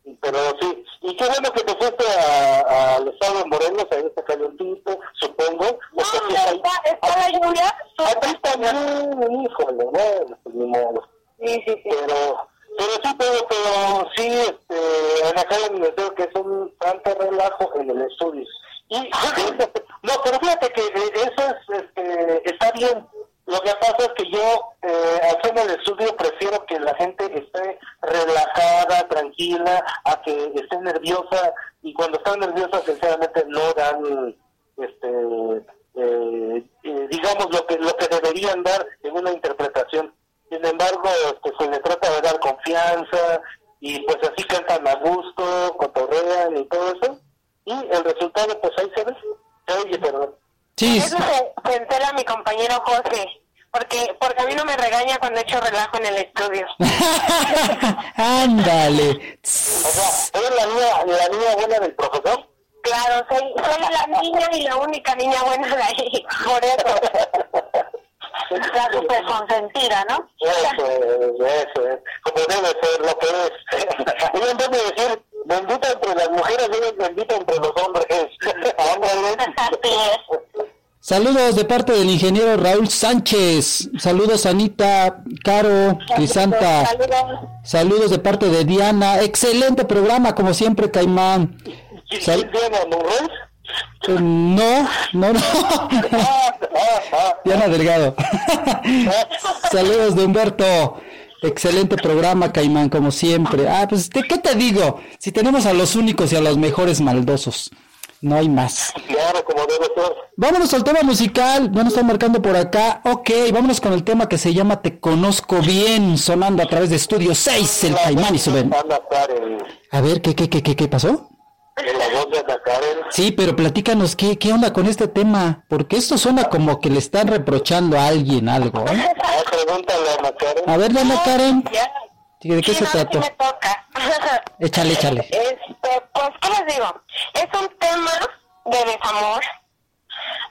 Y- Pero sí, y qué bueno que te fuiste a- al estado de Morelos, ahí está calientito, supongo. porque aquí hay-
está la lluvia.
Aquí también, híjole, no, pues ni modo.
Sí, sí, sí.
Pero, pero sí, pero, pero sí, este, Ana Karen me dijo que es un tanto relajo en el estudio. Y, no, pero fíjate que eh, eso es, este, está bien. Lo que pasa es que yo, eh, al en el estudio, prefiero que la gente esté relajada, tranquila, a que esté nerviosa. Y cuando están nerviosas, sinceramente, no dan, este, eh, eh, digamos, lo que, lo que deberían dar en una interpretación. Sin embargo, este, se le trata de dar confianza y pues así cantan a gusto, cotorrean y todo eso. Y el resultado, pues ahí se ve. Se oye, perdón.
Sí,
Eso se, se entera mi compañero José. Porque, porque a mí no me regaña cuando echo relajo en el estudio.
ándale.
O sea, ¿eres la niña, la niña buena del profesor?
Claro, soy, soy la niña y la única niña buena de ahí. Por eso. La super consentida, ¿no?
Eso es, eso es. Como debe ser lo que es. Ella en vez de decir bendita entre las mujeres, ella es bendita entre los hombres. Ándale.
Así es.
Saludos de parte del ingeniero Raúl Sánchez. Saludos Anita, Caro, Crisanta. Saludos de parte de Diana. Excelente programa, como siempre, Caimán. Sal- Eh, no, no, no. Diana Delgado. Saludos de Humberto. Excelente programa, Caimán, como siempre. Ah, pues, ¿de ¿qué te digo? Si tenemos a los únicos y a los mejores maldosos. No hay más.
Claro, como debe ser.
Vámonos al tema musical. Bueno, están marcando por acá. Ok, vámonos con el tema que se llama Te Conozco Bien, sonando a través de Estudio 6, el Caimán y su.
Ana
A ver, ¿qué, qué, qué, qué, qué pasó?
en la voz de Ana Karen.
Sí, pero platícanos, ¿qué, ¿qué onda con este tema? Porque esto suena como que le están reprochando a alguien algo, ¿eh?
Ah, pregúntale a Ana Karen.
A ver, Diana Karen, ¿de qué se trata?
me toca.
Échale, échale.
Este, pues, ¿qué les digo? Es un tema de desamor,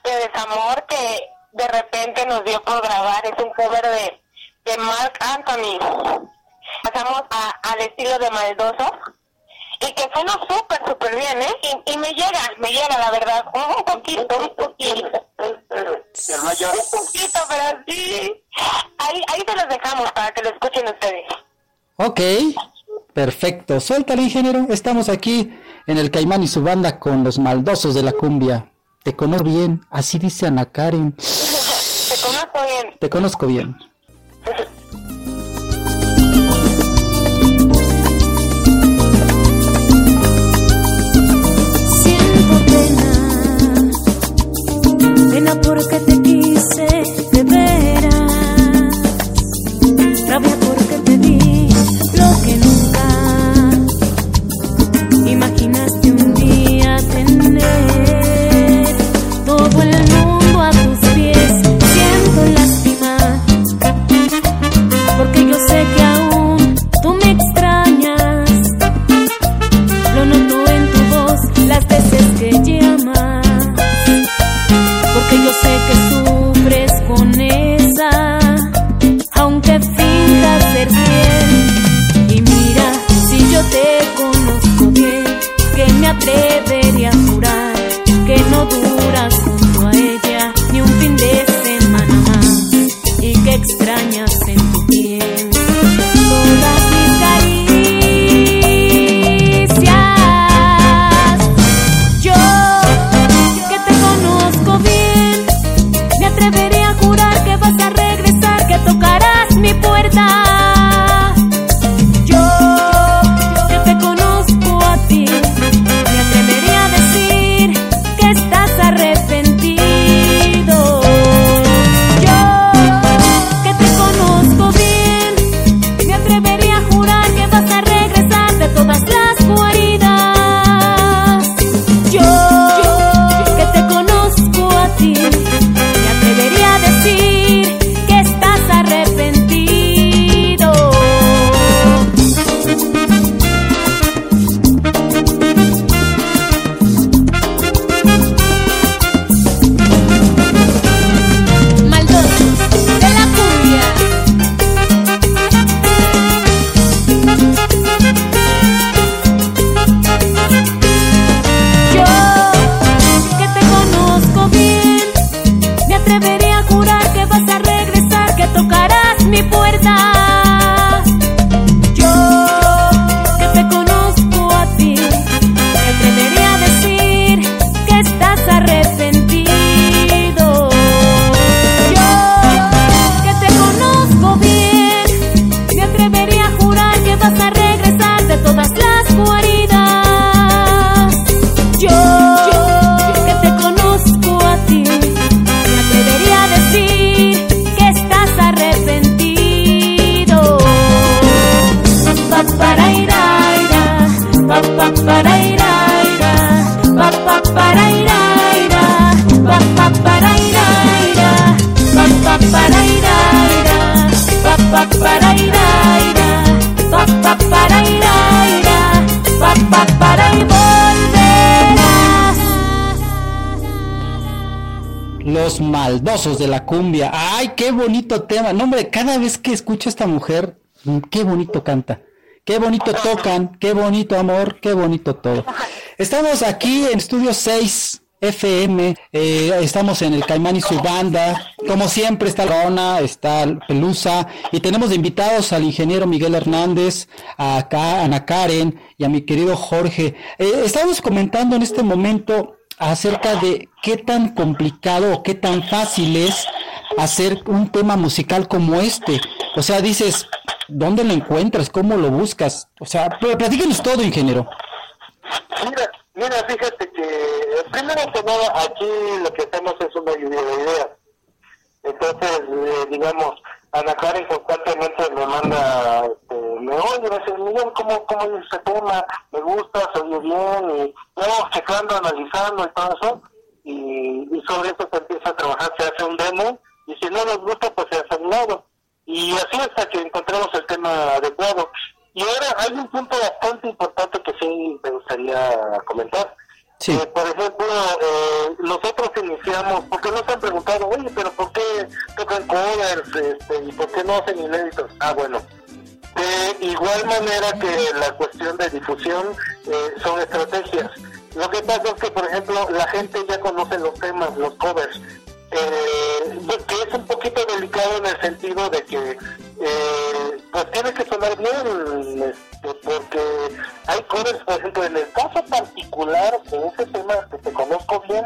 de desamor que de repente nos dio por grabar. Es un cover de, de Mark Anthony. Pasamos a, al estilo de Maldoso y que suena súper, súper bien, ¿eh? Y, y me llega, me llega, la verdad, un poquito, un poquito. Un poquito, pero sí. Ahí, ahí se los dejamos para que lo escuchen ustedes.
Ok, perfecto. Suéltale, ingeniero. Estamos aquí en el Caimán y su banda con los maldosos de la cumbia. Te conozco bien, así dice Ana Karen.
Te conozco bien.
Te conozco bien.
Siento pena, pena porque te atrevería a jurar que no duras junto a ella ni un fin de semana más. Y que extrañas
No, cada vez que escucho a esta mujer, mm, qué bonito canta. Qué bonito tocan, qué bonito amor, qué bonito todo. Estamos aquí en Estudio 6, FM. Eh, estamos en el Caimán y su banda. Como siempre está Rona, está Pelusa y tenemos invitados al ingeniero Miguel Hernández, a Ana Karen y a mi querido Jorge. Eh, estamos comentando en este momento acerca de qué tan complicado o qué tan fácil es hacer un tema musical como este. O sea, dices, ¿dónde lo encuentras? ¿Cómo lo buscas? O sea, pl- platíquenos todo, ingeniero.
Mira, mira, fíjate que primero que nada aquí lo que hacemos es una lluvia de ideas. Entonces, eh, digamos, Ana Karen constantemente me manda, este, me oye, me dice, Miguel, ¿cómo, cómo es tema? Me gusta, se oye bien, y vamos checando, analizando y todo eso, y, y sobre eso se empieza a trabajar, se hace un demo, y si no nos gusta, pues se hace un lado. Y así hasta que encontramos el tema adecuado. Y ahora hay un punto bastante importante que sí me gustaría comentar. Eh, por ejemplo, eh, nosotros iniciamos, porque nos han preguntado, oye, pero ¿por qué tocan covers este, y por qué no hacen inéditos? Ah, bueno, de igual manera que la cuestión de difusión eh, son estrategias. Lo que pasa es que, por ejemplo, la gente ya conoce los temas, los covers, eh, que es un poquito delicado en el sentido de que eh, pues tiene que sonar bien, este, porque hay covers, por ejemplo, en el caso particular de ese tema que te conozco bien,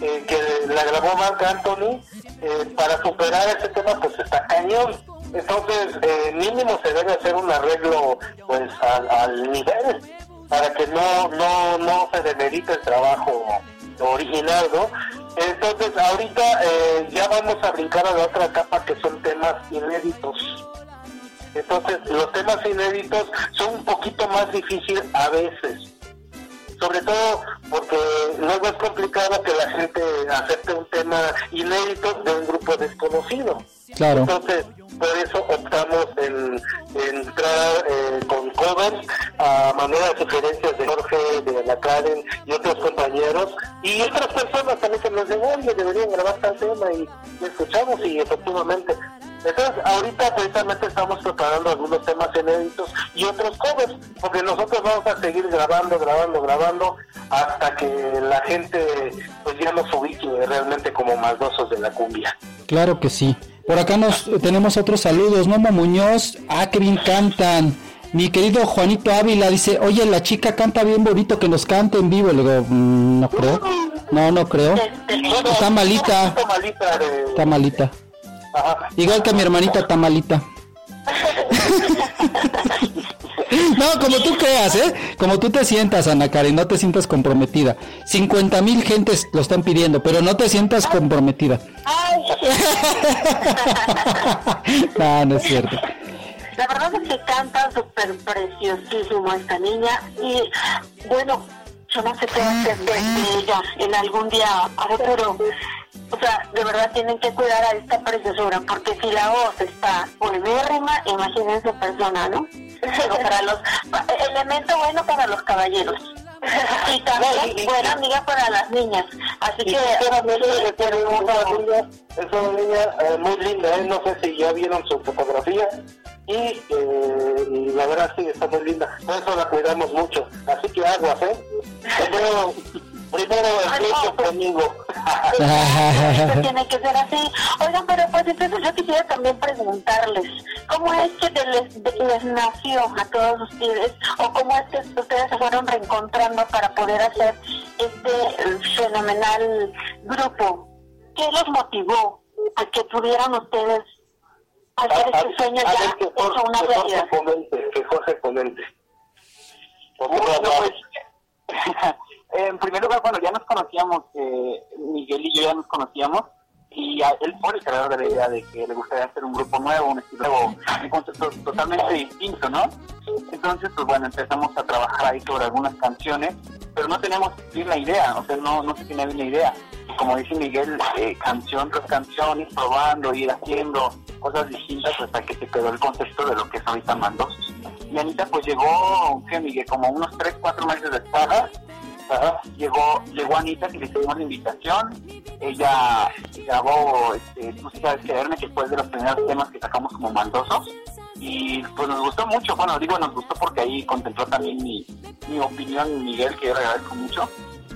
eh, que la grabó Marc Anthony, eh, para superar ese tema pues está cañón. Entonces, eh, mínimo se debe hacer un arreglo pues al, nivel para que no, no, no se demerite el trabajo original, ¿no? Entonces, ahorita eh, ya vamos a brincar a la otra capa que son temas inéditos. Entonces, los temas inéditos son un poquito más difíciles a veces. Sobre todo porque luego es complicado que la gente acepte un tema inédito de un grupo desconocido.
Claro.
Entonces, por eso optamos en, en entrar eh, con covers a manera de sugerencias de Jorge, de Ana Karen y otros compañeros y otras personas también que nos dicen, oye, deberían grabar tal tema y, y escuchamos y efectivamente. Entonces, ahorita precisamente estamos preparando algunos temas inéditos y otros covers, porque nosotros vamos a seguir grabando, grabando, grabando, hasta que la gente pues ya nos ubique realmente como maldosos de la cumbia.
Claro que sí. Por acá nos tenemos otros saludos. Momo Muñoz, ah, que bien cantan. Mi querido Juanito Ávila dice, oye, la chica canta bien bonito, que nos cante en vivo. Le digo, "Mm, no creo. No, no creo. Está malita.
Está malita.
Está malita.
Ajá.
Igual que mi hermanita está malita. No, como tú creas, ¿eh? Como tú te sientas, Ana Karen, no te sientas comprometida. 50 mil gentes lo están pidiendo, pero no te sientas comprometida. No, no es cierto.
La verdad es que canta súper preciosísimo esta niña y bueno, yo no sé qué hacer de ella en algún día, a ver, pero o sea, de verdad tienen que cuidar a esta preciosura porque si la voz está polvérrima, imagínense persona, ¿no? Pero para los, elemento bueno para los caballeros. Y también buena amiga para las niñas. Así
Y
que
es una niña, es una niña eh, muy linda, ¿eh? no sé si ya vieron su fotografía y, eh, y la verdad sí está muy linda, por eso la cuidamos mucho, así que aguas, ¿eh? Primero el pleito conmigo.
Esto tiene que ser así. Oigan, pero pues entonces yo quisiera también preguntarles, ¿cómo es que de les, de- les nació a todos ustedes o cómo es que ustedes se fueron reencontrando para poder hacer este eh, fenomenal grupo? ¿Qué los motivó a que pudieran ustedes hacer este sueño
A
ya
que
hecho
Jorge,
una
que Jorge
realidad?
comente, que Jorge comente. Porque
Bueno,
no,
pues, en primer lugar, bueno, ya nos conocíamos, eh, Miguel y yo ya nos conocíamos, y a- él fue el creador de la idea de que le gustaría hacer un grupo nuevo, un estilo nuevo, un concepto totalmente distinto, ¿no? Entonces, pues bueno, empezamos a trabajar ahí sobre algunas canciones, pero no teníamos bien la idea, o sea, no, no se tenía bien la idea. Como dice Miguel, eh, canción tras canción, ir probando, ir haciendo cosas distintas hasta que se quedó el concepto de lo que es ahorita Mandos. Y Anita pues llegó, ¿qué Miguel? Como unos 3, 4 meses después, Llegó llegó Anita que le hicimos la invitación. Ella grabó este, sí sabes quererme que fue de los primeros temas que sacamos como mandosos y pues nos gustó mucho. Bueno digo nos gustó porque ahí contempló también mi, mi opinión Miguel que yo le agradezco mucho.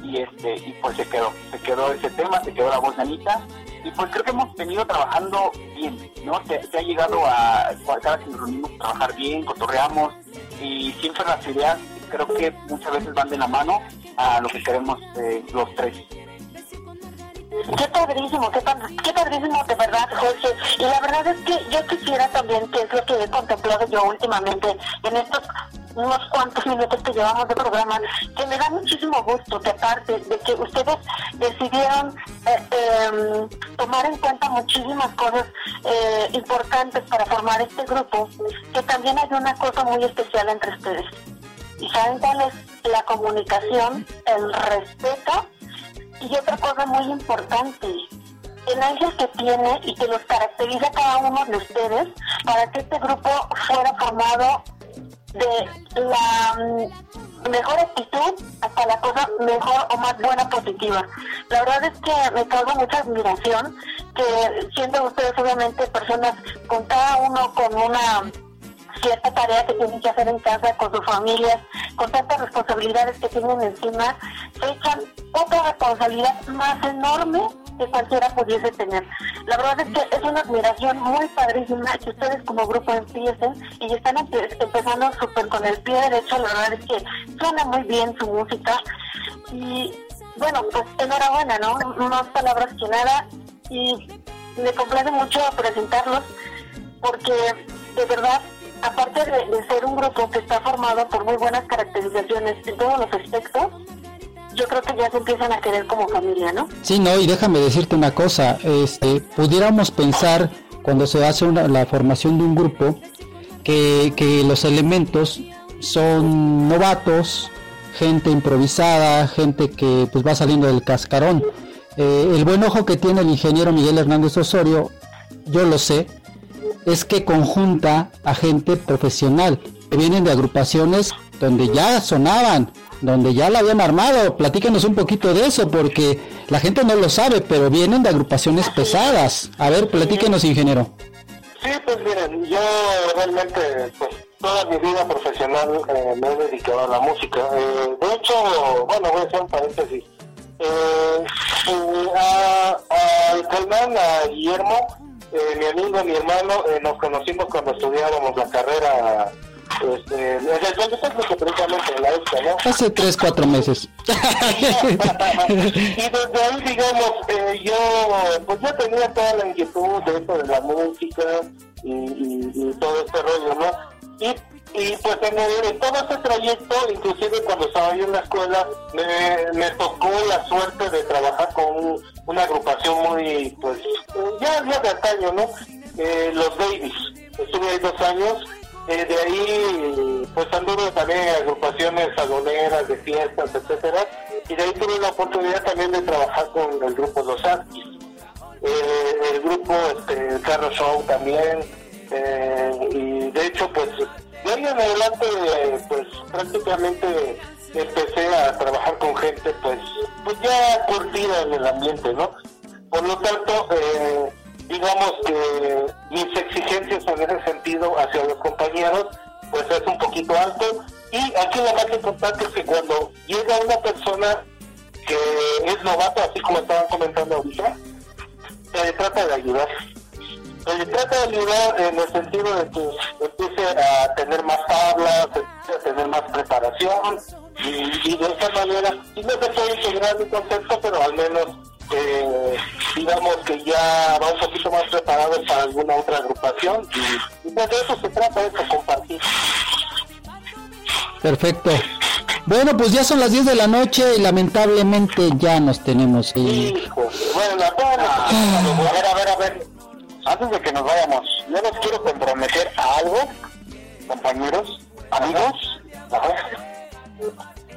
Y este y pues se quedó, se quedó ese tema, se quedó la voz de Anita. Y pues creo que hemos venido trabajando bien, ¿no? Se, ha llegado a, cada que nos reunimos, trabajar bien, cotorreamos. Y siempre las ideas creo que muchas veces van de la mano a lo que queremos eh, los tres.
Qué padrísimo, qué, qué padrísimo de verdad, Jorge. Y la verdad es que yo quisiera también, que es lo que he contemplado yo últimamente en estos unos cuantos minutos que llevamos de programa, que me da muchísimo gusto que aparte de que ustedes decidieron eh, em, tomar en cuenta muchísimas cosas eh, importantes para formar este grupo, que también hay una cosa muy especial entre ustedes. ¿Y saben cuál es? La comunicación, el respeto y otra cosa muy importante, ángel que tiene y que los caracteriza cada uno de ustedes para que este grupo fuera formado de la mm, mejor actitud hasta la cosa mejor o más buena positiva. La verdad es que me causa mucha admiración que siendo ustedes obviamente personas con cada uno con una cierta tarea que tienen que hacer en casa con sus familias, con tantas responsabilidades que tienen encima, se echan otra responsabilidad más enorme que cualquiera pudiese tener. La verdad es que es una admiración muy padrísima que ustedes como grupo empiecen y están empe- empezando súper con el pie derecho, la verdad es que suena muy bien su música y bueno, pues enhorabuena, ¿no? Más palabras que nada y me complace mucho presentarlos porque de verdad, aparte de, de ser un grupo que está formado por muy buenas caracterizaciones en todos los aspectos, yo creo que ya se empiezan a querer como familia, ¿no?
Sí, no, y déjame decirte una cosa, este, pudiéramos pensar cuando se hace una- la formación de un grupo que, que los elementos son novatos, gente improvisada, gente que pues va saliendo del cascarón. Eh, el buen ojo que tiene el ingeniero Miguel Hernández Osorio, yo lo sé, es que conjunta a gente profesional, que vienen de agrupaciones donde ya sonaban, donde ya la habían armado. Platícanos un poquito de eso, porque la gente no lo sabe, pero vienen de agrupaciones pesadas. A ver, platíquenos, ingeniero.
Sí, pues miren, yo realmente, pues toda mi vida profesional eh, me he dedicado a la música. Eh, de hecho, bueno, voy a hacer un paréntesis. Eh, eh, a, a a Guillermo, eh, mi amigo, mi hermano, eh, nos conocimos cuando estudiábamos la carrera, este, en el precisamente, en la ESCA, ¿no?
Hace tres, cuatro meses.
y desde ahí, digamos, eh, yo pues ya tenía toda la inquietud de esto de la música y, y- y todo este rollo, ¿no? Y, y pues en, el- todo este trayecto, inclusive cuando estaba yo en la escuela, me, tocó la suerte de trabajar con un- una agrupación muy, pues, ya, ya de antaño, ¿no? Eh, los Babies. Estuve ahí dos años. Eh, de ahí, pues anduve también en agrupaciones saloneras, de fiestas, etcétera. Y de ahí tuve la oportunidad también de trabajar con el grupo Los Artis. Eh, el grupo este, Carro Show también. Eh, y de hecho, pues, de ahí en adelante, pues prácticamente empecé a trabajar con gente, pues, pues ya curtida en el ambiente, ¿no? Por lo tanto, eh, digamos que mis exigencias en ese sentido hacia los compañeros, pues es un poquito alto. Y aquí lo más importante es que cuando llega una persona que es novato, así como estaban comentando ahorita, se trata de ayudar. Se le trata de ayudar en el sentido de que empiece a tener más tablas, empiece a tener más preparación y, y de esa manera, y no se puede integrar mi concepto, pero al menos eh, digamos que ya va un poquito más preparado para alguna otra agrupación y, y pues de eso se trata, de eso, compartir.
Perfecto. Bueno, pues ya son las 10 de la noche y lamentablemente ya nos tenemos que ir.
Hijo, bueno, bueno, a ver, a ver, a ver. Antes de que nos vayamos, yo los quiero comprometer a algo, compañeros, amigos,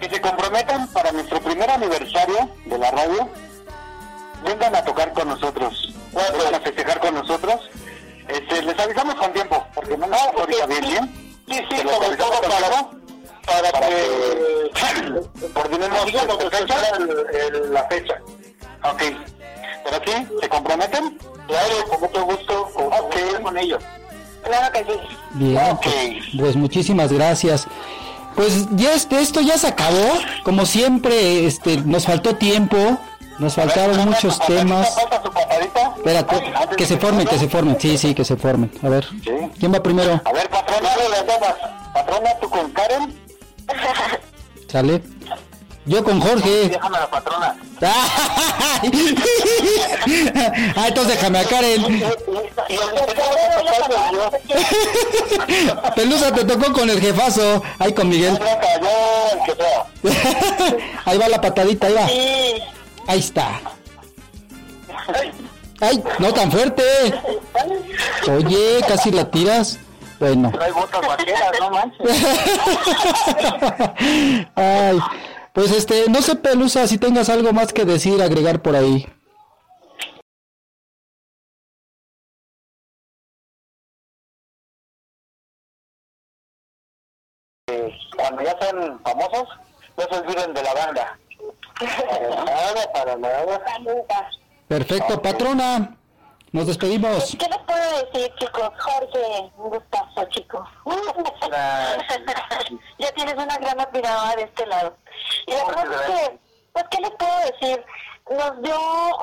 que se comprometan para nuestro primer aniversario de la radio. Vengan a tocar con nosotros, vengan a festejar con nosotros. Este, les avisamos con tiempo, porque no nos ahorita bien, bien. Sí, sí, sobre todo para, para que coordinemos digamos, la fecha. Ok. ¿Pero aquí se comprometen? Claro, con mucho gusto. Ok, con ellos.
Claro que sí.
Bien, pues, pues muchísimas gracias. Pues ya este, esto ya se acabó. Como siempre, este, nos faltó tiempo. Nos faltaron muchos temas. Espérate, que se formen, que se formen. Sí, sí, que se formen. A ver, ¿quién va primero?
A ver, patrona de las damas. Patrona, tú con Karen.
Sale. Yo con Jorge.
Déjame a la patrona.
ah, entonces déjame a Karen. Pelusa te tocó con el jefazo. Ahí con Miguel. ahí va la patadita, ahí va. Ahí está. Ay, no tan fuerte. Oye, casi la tiras. Bueno.
Trae botas vaqueras, no manches.
Ay, pues este, no sé, Pelusa, si tengas algo más que decir, agregar por ahí.
Cuando ya sean famosos, no se olviden de la banda. Para nada, para nada.
Perfecto, patrona. Nos despedimos.
¿Qué les puedo decir, chicos? Jorge, un gustazo, chico. ya tienes una gran admiradora de este lado. Y la verdad es que, pues, ¿qué les puedo decir? Nos dio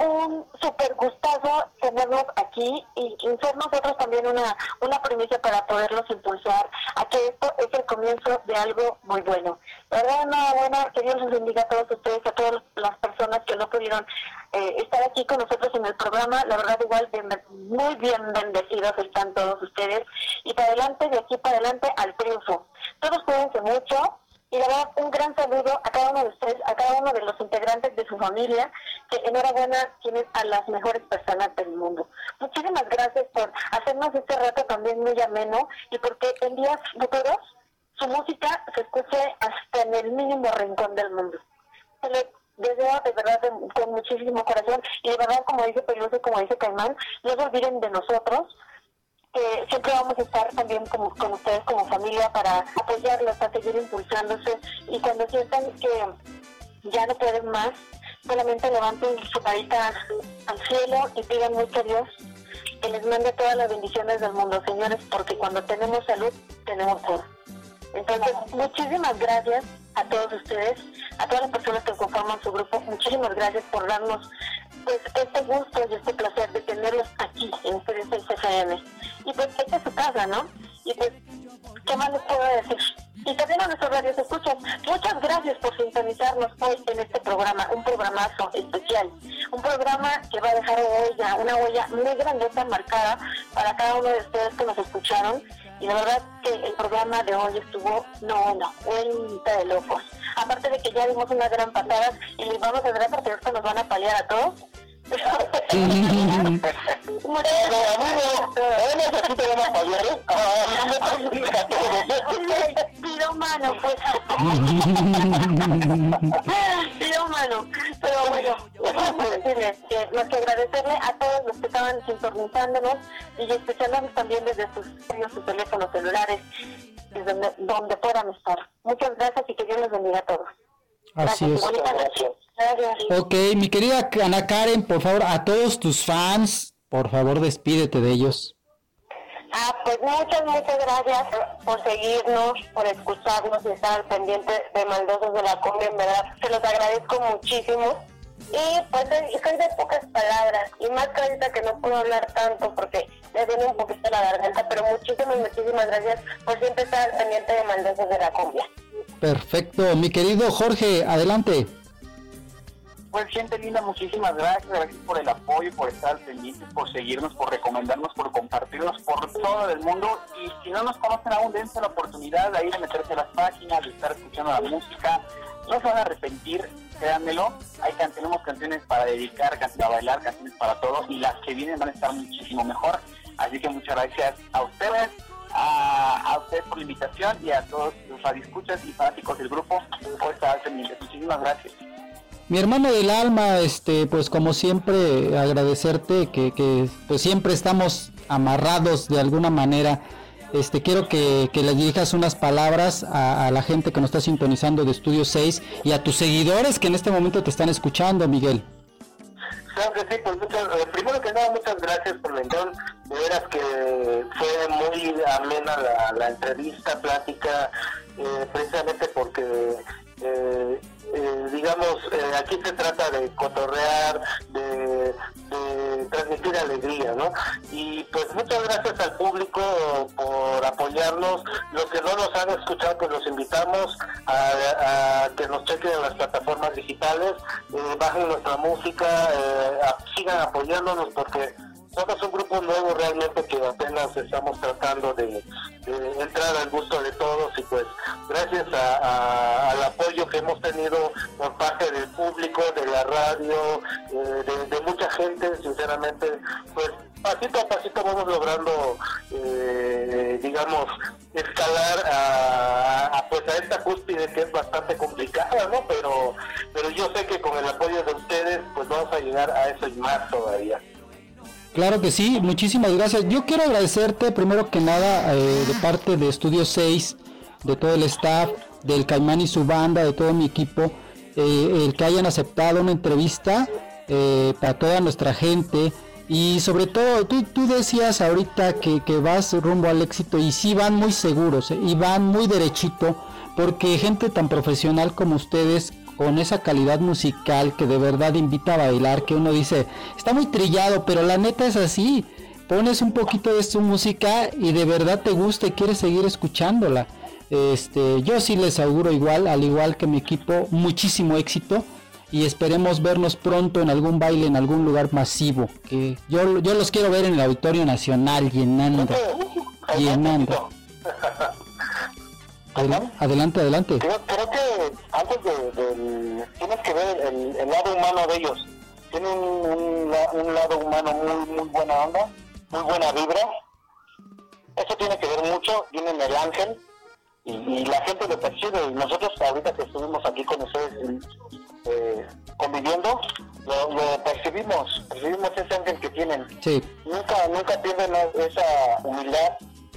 un súper gustazo tenerlos aquí y, ser nosotros también una, una premisa para poderlos impulsar a que esto es el comienzo de algo muy bueno. Verdad, enhorabuena, que Dios les bendiga a todos ustedes, a todas las personas que no pudieron eh, estar aquí con nosotros en el programa. La verdad, igual, muy bien bendecidos están todos ustedes. Y para adelante, de aquí para adelante, al triunfo. Todos cuídense mucho. Y la verdad, un gran saludo a cada uno de ustedes, a cada uno de los integrantes de su familia, que enhorabuena tienen a las mejores personas del mundo. Muchísimas gracias por hacernos este rato también muy ameno y porque en días futuros su música se escuche hasta en el mínimo rincón del mundo. Se le deseo de verdad de- con muchísimo corazón y de verdad como dice Peluso como dice Caimán, no se olviden de nosotros que siempre vamos a estar también como, con ustedes como familia para apoyarlos, para seguir impulsándose y cuando sientan que ya no pueden más, solamente levanten su carita al cielo y pidan mucho a Dios que les mande todas las bendiciones del mundo, señores, porque cuando tenemos salud, tenemos todo. Entonces, muchísimas gracias a todos ustedes, a todas las personas que conforman su grupo, muchísimas gracias por darnos pues este gusto y este placer de tenerlos aquí en ustedes 6 FM. Y pues esta es su casa, ¿no? Y pues, ¿qué más les puedo decir? Y también a nuestros radios escuchas, muchas gracias por sintonizarnos hoy en este programa, un programazo especial, un programa que va a dejar huella, una huella muy grandiosa marcada para cada uno de ustedes que nos escucharon. Y la verdad que el programa de hoy estuvo, no, no, cuenta de Aparte de que ya dimos una gran patada y les vamos a dar porque ahorita nos van a paliar a todos. Pido mano, pues. Pido mano. Pero bueno, decirles que más que agradecerle a todos los que estaban sintonizándonos y escuchándonos también desde sus, sus teléfonos celulares, desde donde, donde puedan estar. Muchas gracias y que Dios les bendiga a todos.
Así
Gracias.
es.
Gracias.
Ok, mi querida Ana Karen, por favor, a todos tus fans, por favor, despídete de ellos.
Ah, pues muchas, muchas gracias por seguirnos, por escucharnos y estar al pendiente de Maldosos de la Cumbia, en verdad, se los agradezco muchísimo. Y pues soy de pocas palabras, y más que ahorita que no puedo hablar tanto porque me viene un poquito la garganta, pero muchísimas, muchísimas gracias por siempre estar al pendiente de Maldosos de la Cumbia.
Perfecto, mi querido Jorge, adelante.
Pues gente linda, muchísimas gracias, gracias por el apoyo, por estar al pendiente, por seguirnos, por recomendarnos, por compartirnos por todo el mundo. Y si no nos conocen aún, dense la oportunidad de ir a meterse a las páginas, de estar escuchando la música. No se van a arrepentir, créanmelo. Hay can- tenemos canciones para dedicar, canciones para bailar, canciones para todo. Y las que vienen van a estar muchísimo mejor. Así que muchas gracias a ustedes, a, a ustedes por la invitación y a todos los radioescuchas y fanáticos del grupo por estar al pendiente. Muchísimas gracias.
Mi hermano del alma, este, pues como siempre, agradecerte que, que pues siempre estamos amarrados de alguna manera. Este, quiero que, que le dirijas unas palabras a, la gente que nos está sintonizando de Estudio 6 y a tus seguidores que en este momento te están escuchando, Miguel.
Claro que sí, pues muchas, eh, primero que nada, muchas gracias por la invitación. De veras que fue muy amena la, la entrevista, plática, eh, precisamente porque, eh, eh, digamos, eh, aquí se trata de cotorrear, de, transmitir alegría, ¿no? Y pues muchas gracias al público por apoyarnos. Los que no nos han escuchado, pues los invitamos a, a que nos chequen en las plataformas digitales, eh, bajen nuestra música, eh, a- sigan apoyándonos porque somos un grupo nuevo realmente que apenas estamos tratando de, entrar al gusto de todos y pues gracias a- al apoyo que hemos tenido por parte del público, de la radio, eh, de, mucha gente, sinceramente, pues pasito a pasito vamos logrando, eh, digamos, escalar a, a, pues a esta cúspide que es bastante complicada, ¿no? Pero, pero yo sé que con el apoyo de ustedes, pues vamos a llegar a eso y más todavía.
Claro que sí, muchísimas gracias. Yo quiero agradecerte primero que nada eh, de parte de Estudio 6, de todo el staff, del Caimán y su banda, de todo mi equipo, eh, el que hayan aceptado una entrevista eh, para toda nuestra gente. Y sobre todo, tú, tú decías ahorita que, que vas rumbo al éxito y sí van muy seguros eh, y van muy derechito, porque gente tan profesional como ustedes con esa calidad musical que de verdad invita a bailar, que uno dice, está muy trillado, pero la neta es así. Pones un poquito de su música y de verdad te gusta y quieres seguir escuchándola. Este, yo sí les auguro igual, al igual que mi equipo, muchísimo éxito y esperemos vernos pronto en algún baile en algún lugar masivo. Que yo, yo los quiero ver en el Auditorio Nacional llenando, llenando. Adel- Adelante, adelante.
Creo, creo que antes de, del- tienes que ver el, el lado humano de ellos. Tienen un, un un lado humano muy muy buena onda, muy buena vibra. Eso tiene que ver mucho. Tienen el ángel y, y la gente lo percibe. Y nosotros ahorita que estuvimos aquí con ustedes eh, conviviendo, lo, lo percibimos. Percibimos ese ángel que tienen.
Sí.
Nunca nunca pierden esa humildad,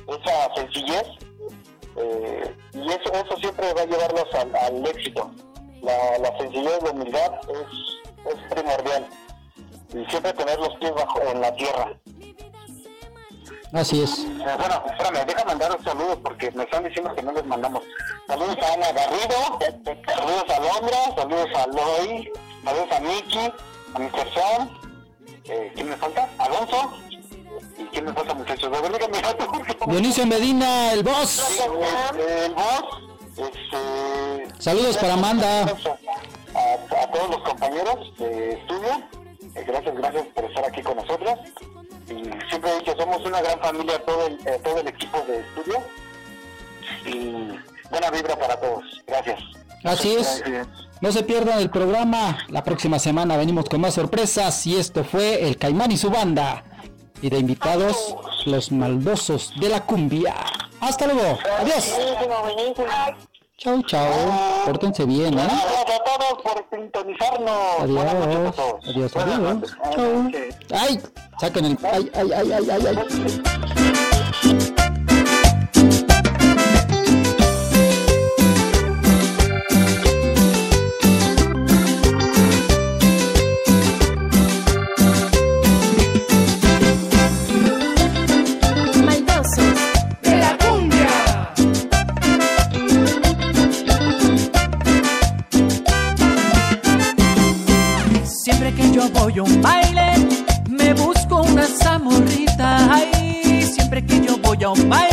esa sencillez eh, y eso, eso siempre va a llevarlos al, al éxito. La, la sencillez, la humildad es, es primordial. Y siempre tener los pies bajo en la tierra.
Así es.
Eh, bueno, espérame, deja mandar un saludo porque me están diciendo que no les mandamos. Saludos a Ana Garrido, saludos a Londra, saludos a Loy, saludos a Miki, a Mr. Sam. Eh, ¿Quién me falta? Alonso. ¿Y quién me falta, muchachos? A ver, díganme.
Dionisio Medina, el boss.
Este, el boss, este,
Saludos para Amanda.
a, a todos los compañeros de estudio. Eh, gracias, gracias por estar aquí con nosotros. Y siempre he dicho, somos una gran familia, todo el, eh, todo el equipo de estudio. Y buena vibra para todos. Gracias.
Así es. No se pierdan el programa. La próxima semana venimos con más sorpresas. Y esto fue el Caimán y su banda. Y de invitados, los maldosos de la cumbia. Hasta luego. Adiós. Chau, chau. Pórtense bien, ¿eh?
Gracias a todos por sintonizarnos.
Adiós. Adiós, adiós.
noches.
Chau. Ay, saquen el. Ay, ay, ay, ay, ay, ay.
Que yo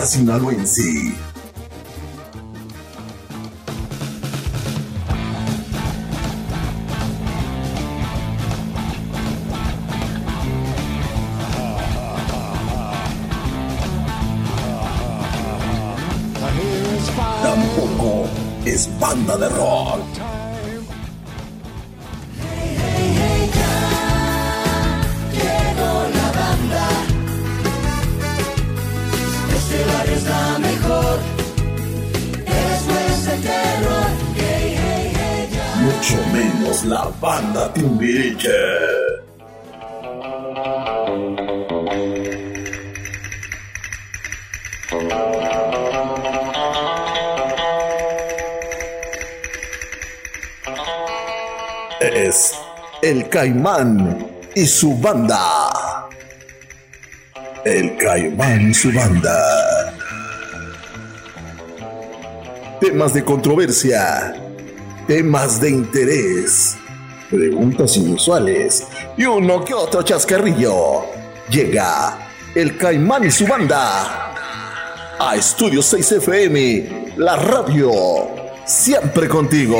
hace algo en sí. Caimán y su banda. El Caimán y su banda. Temas de controversia. Temas de interés. Preguntas inusuales. Y uno que otro chascarrillo. Llega el Caimán y su banda. A Estudio 6 FM, la radio, siempre contigo.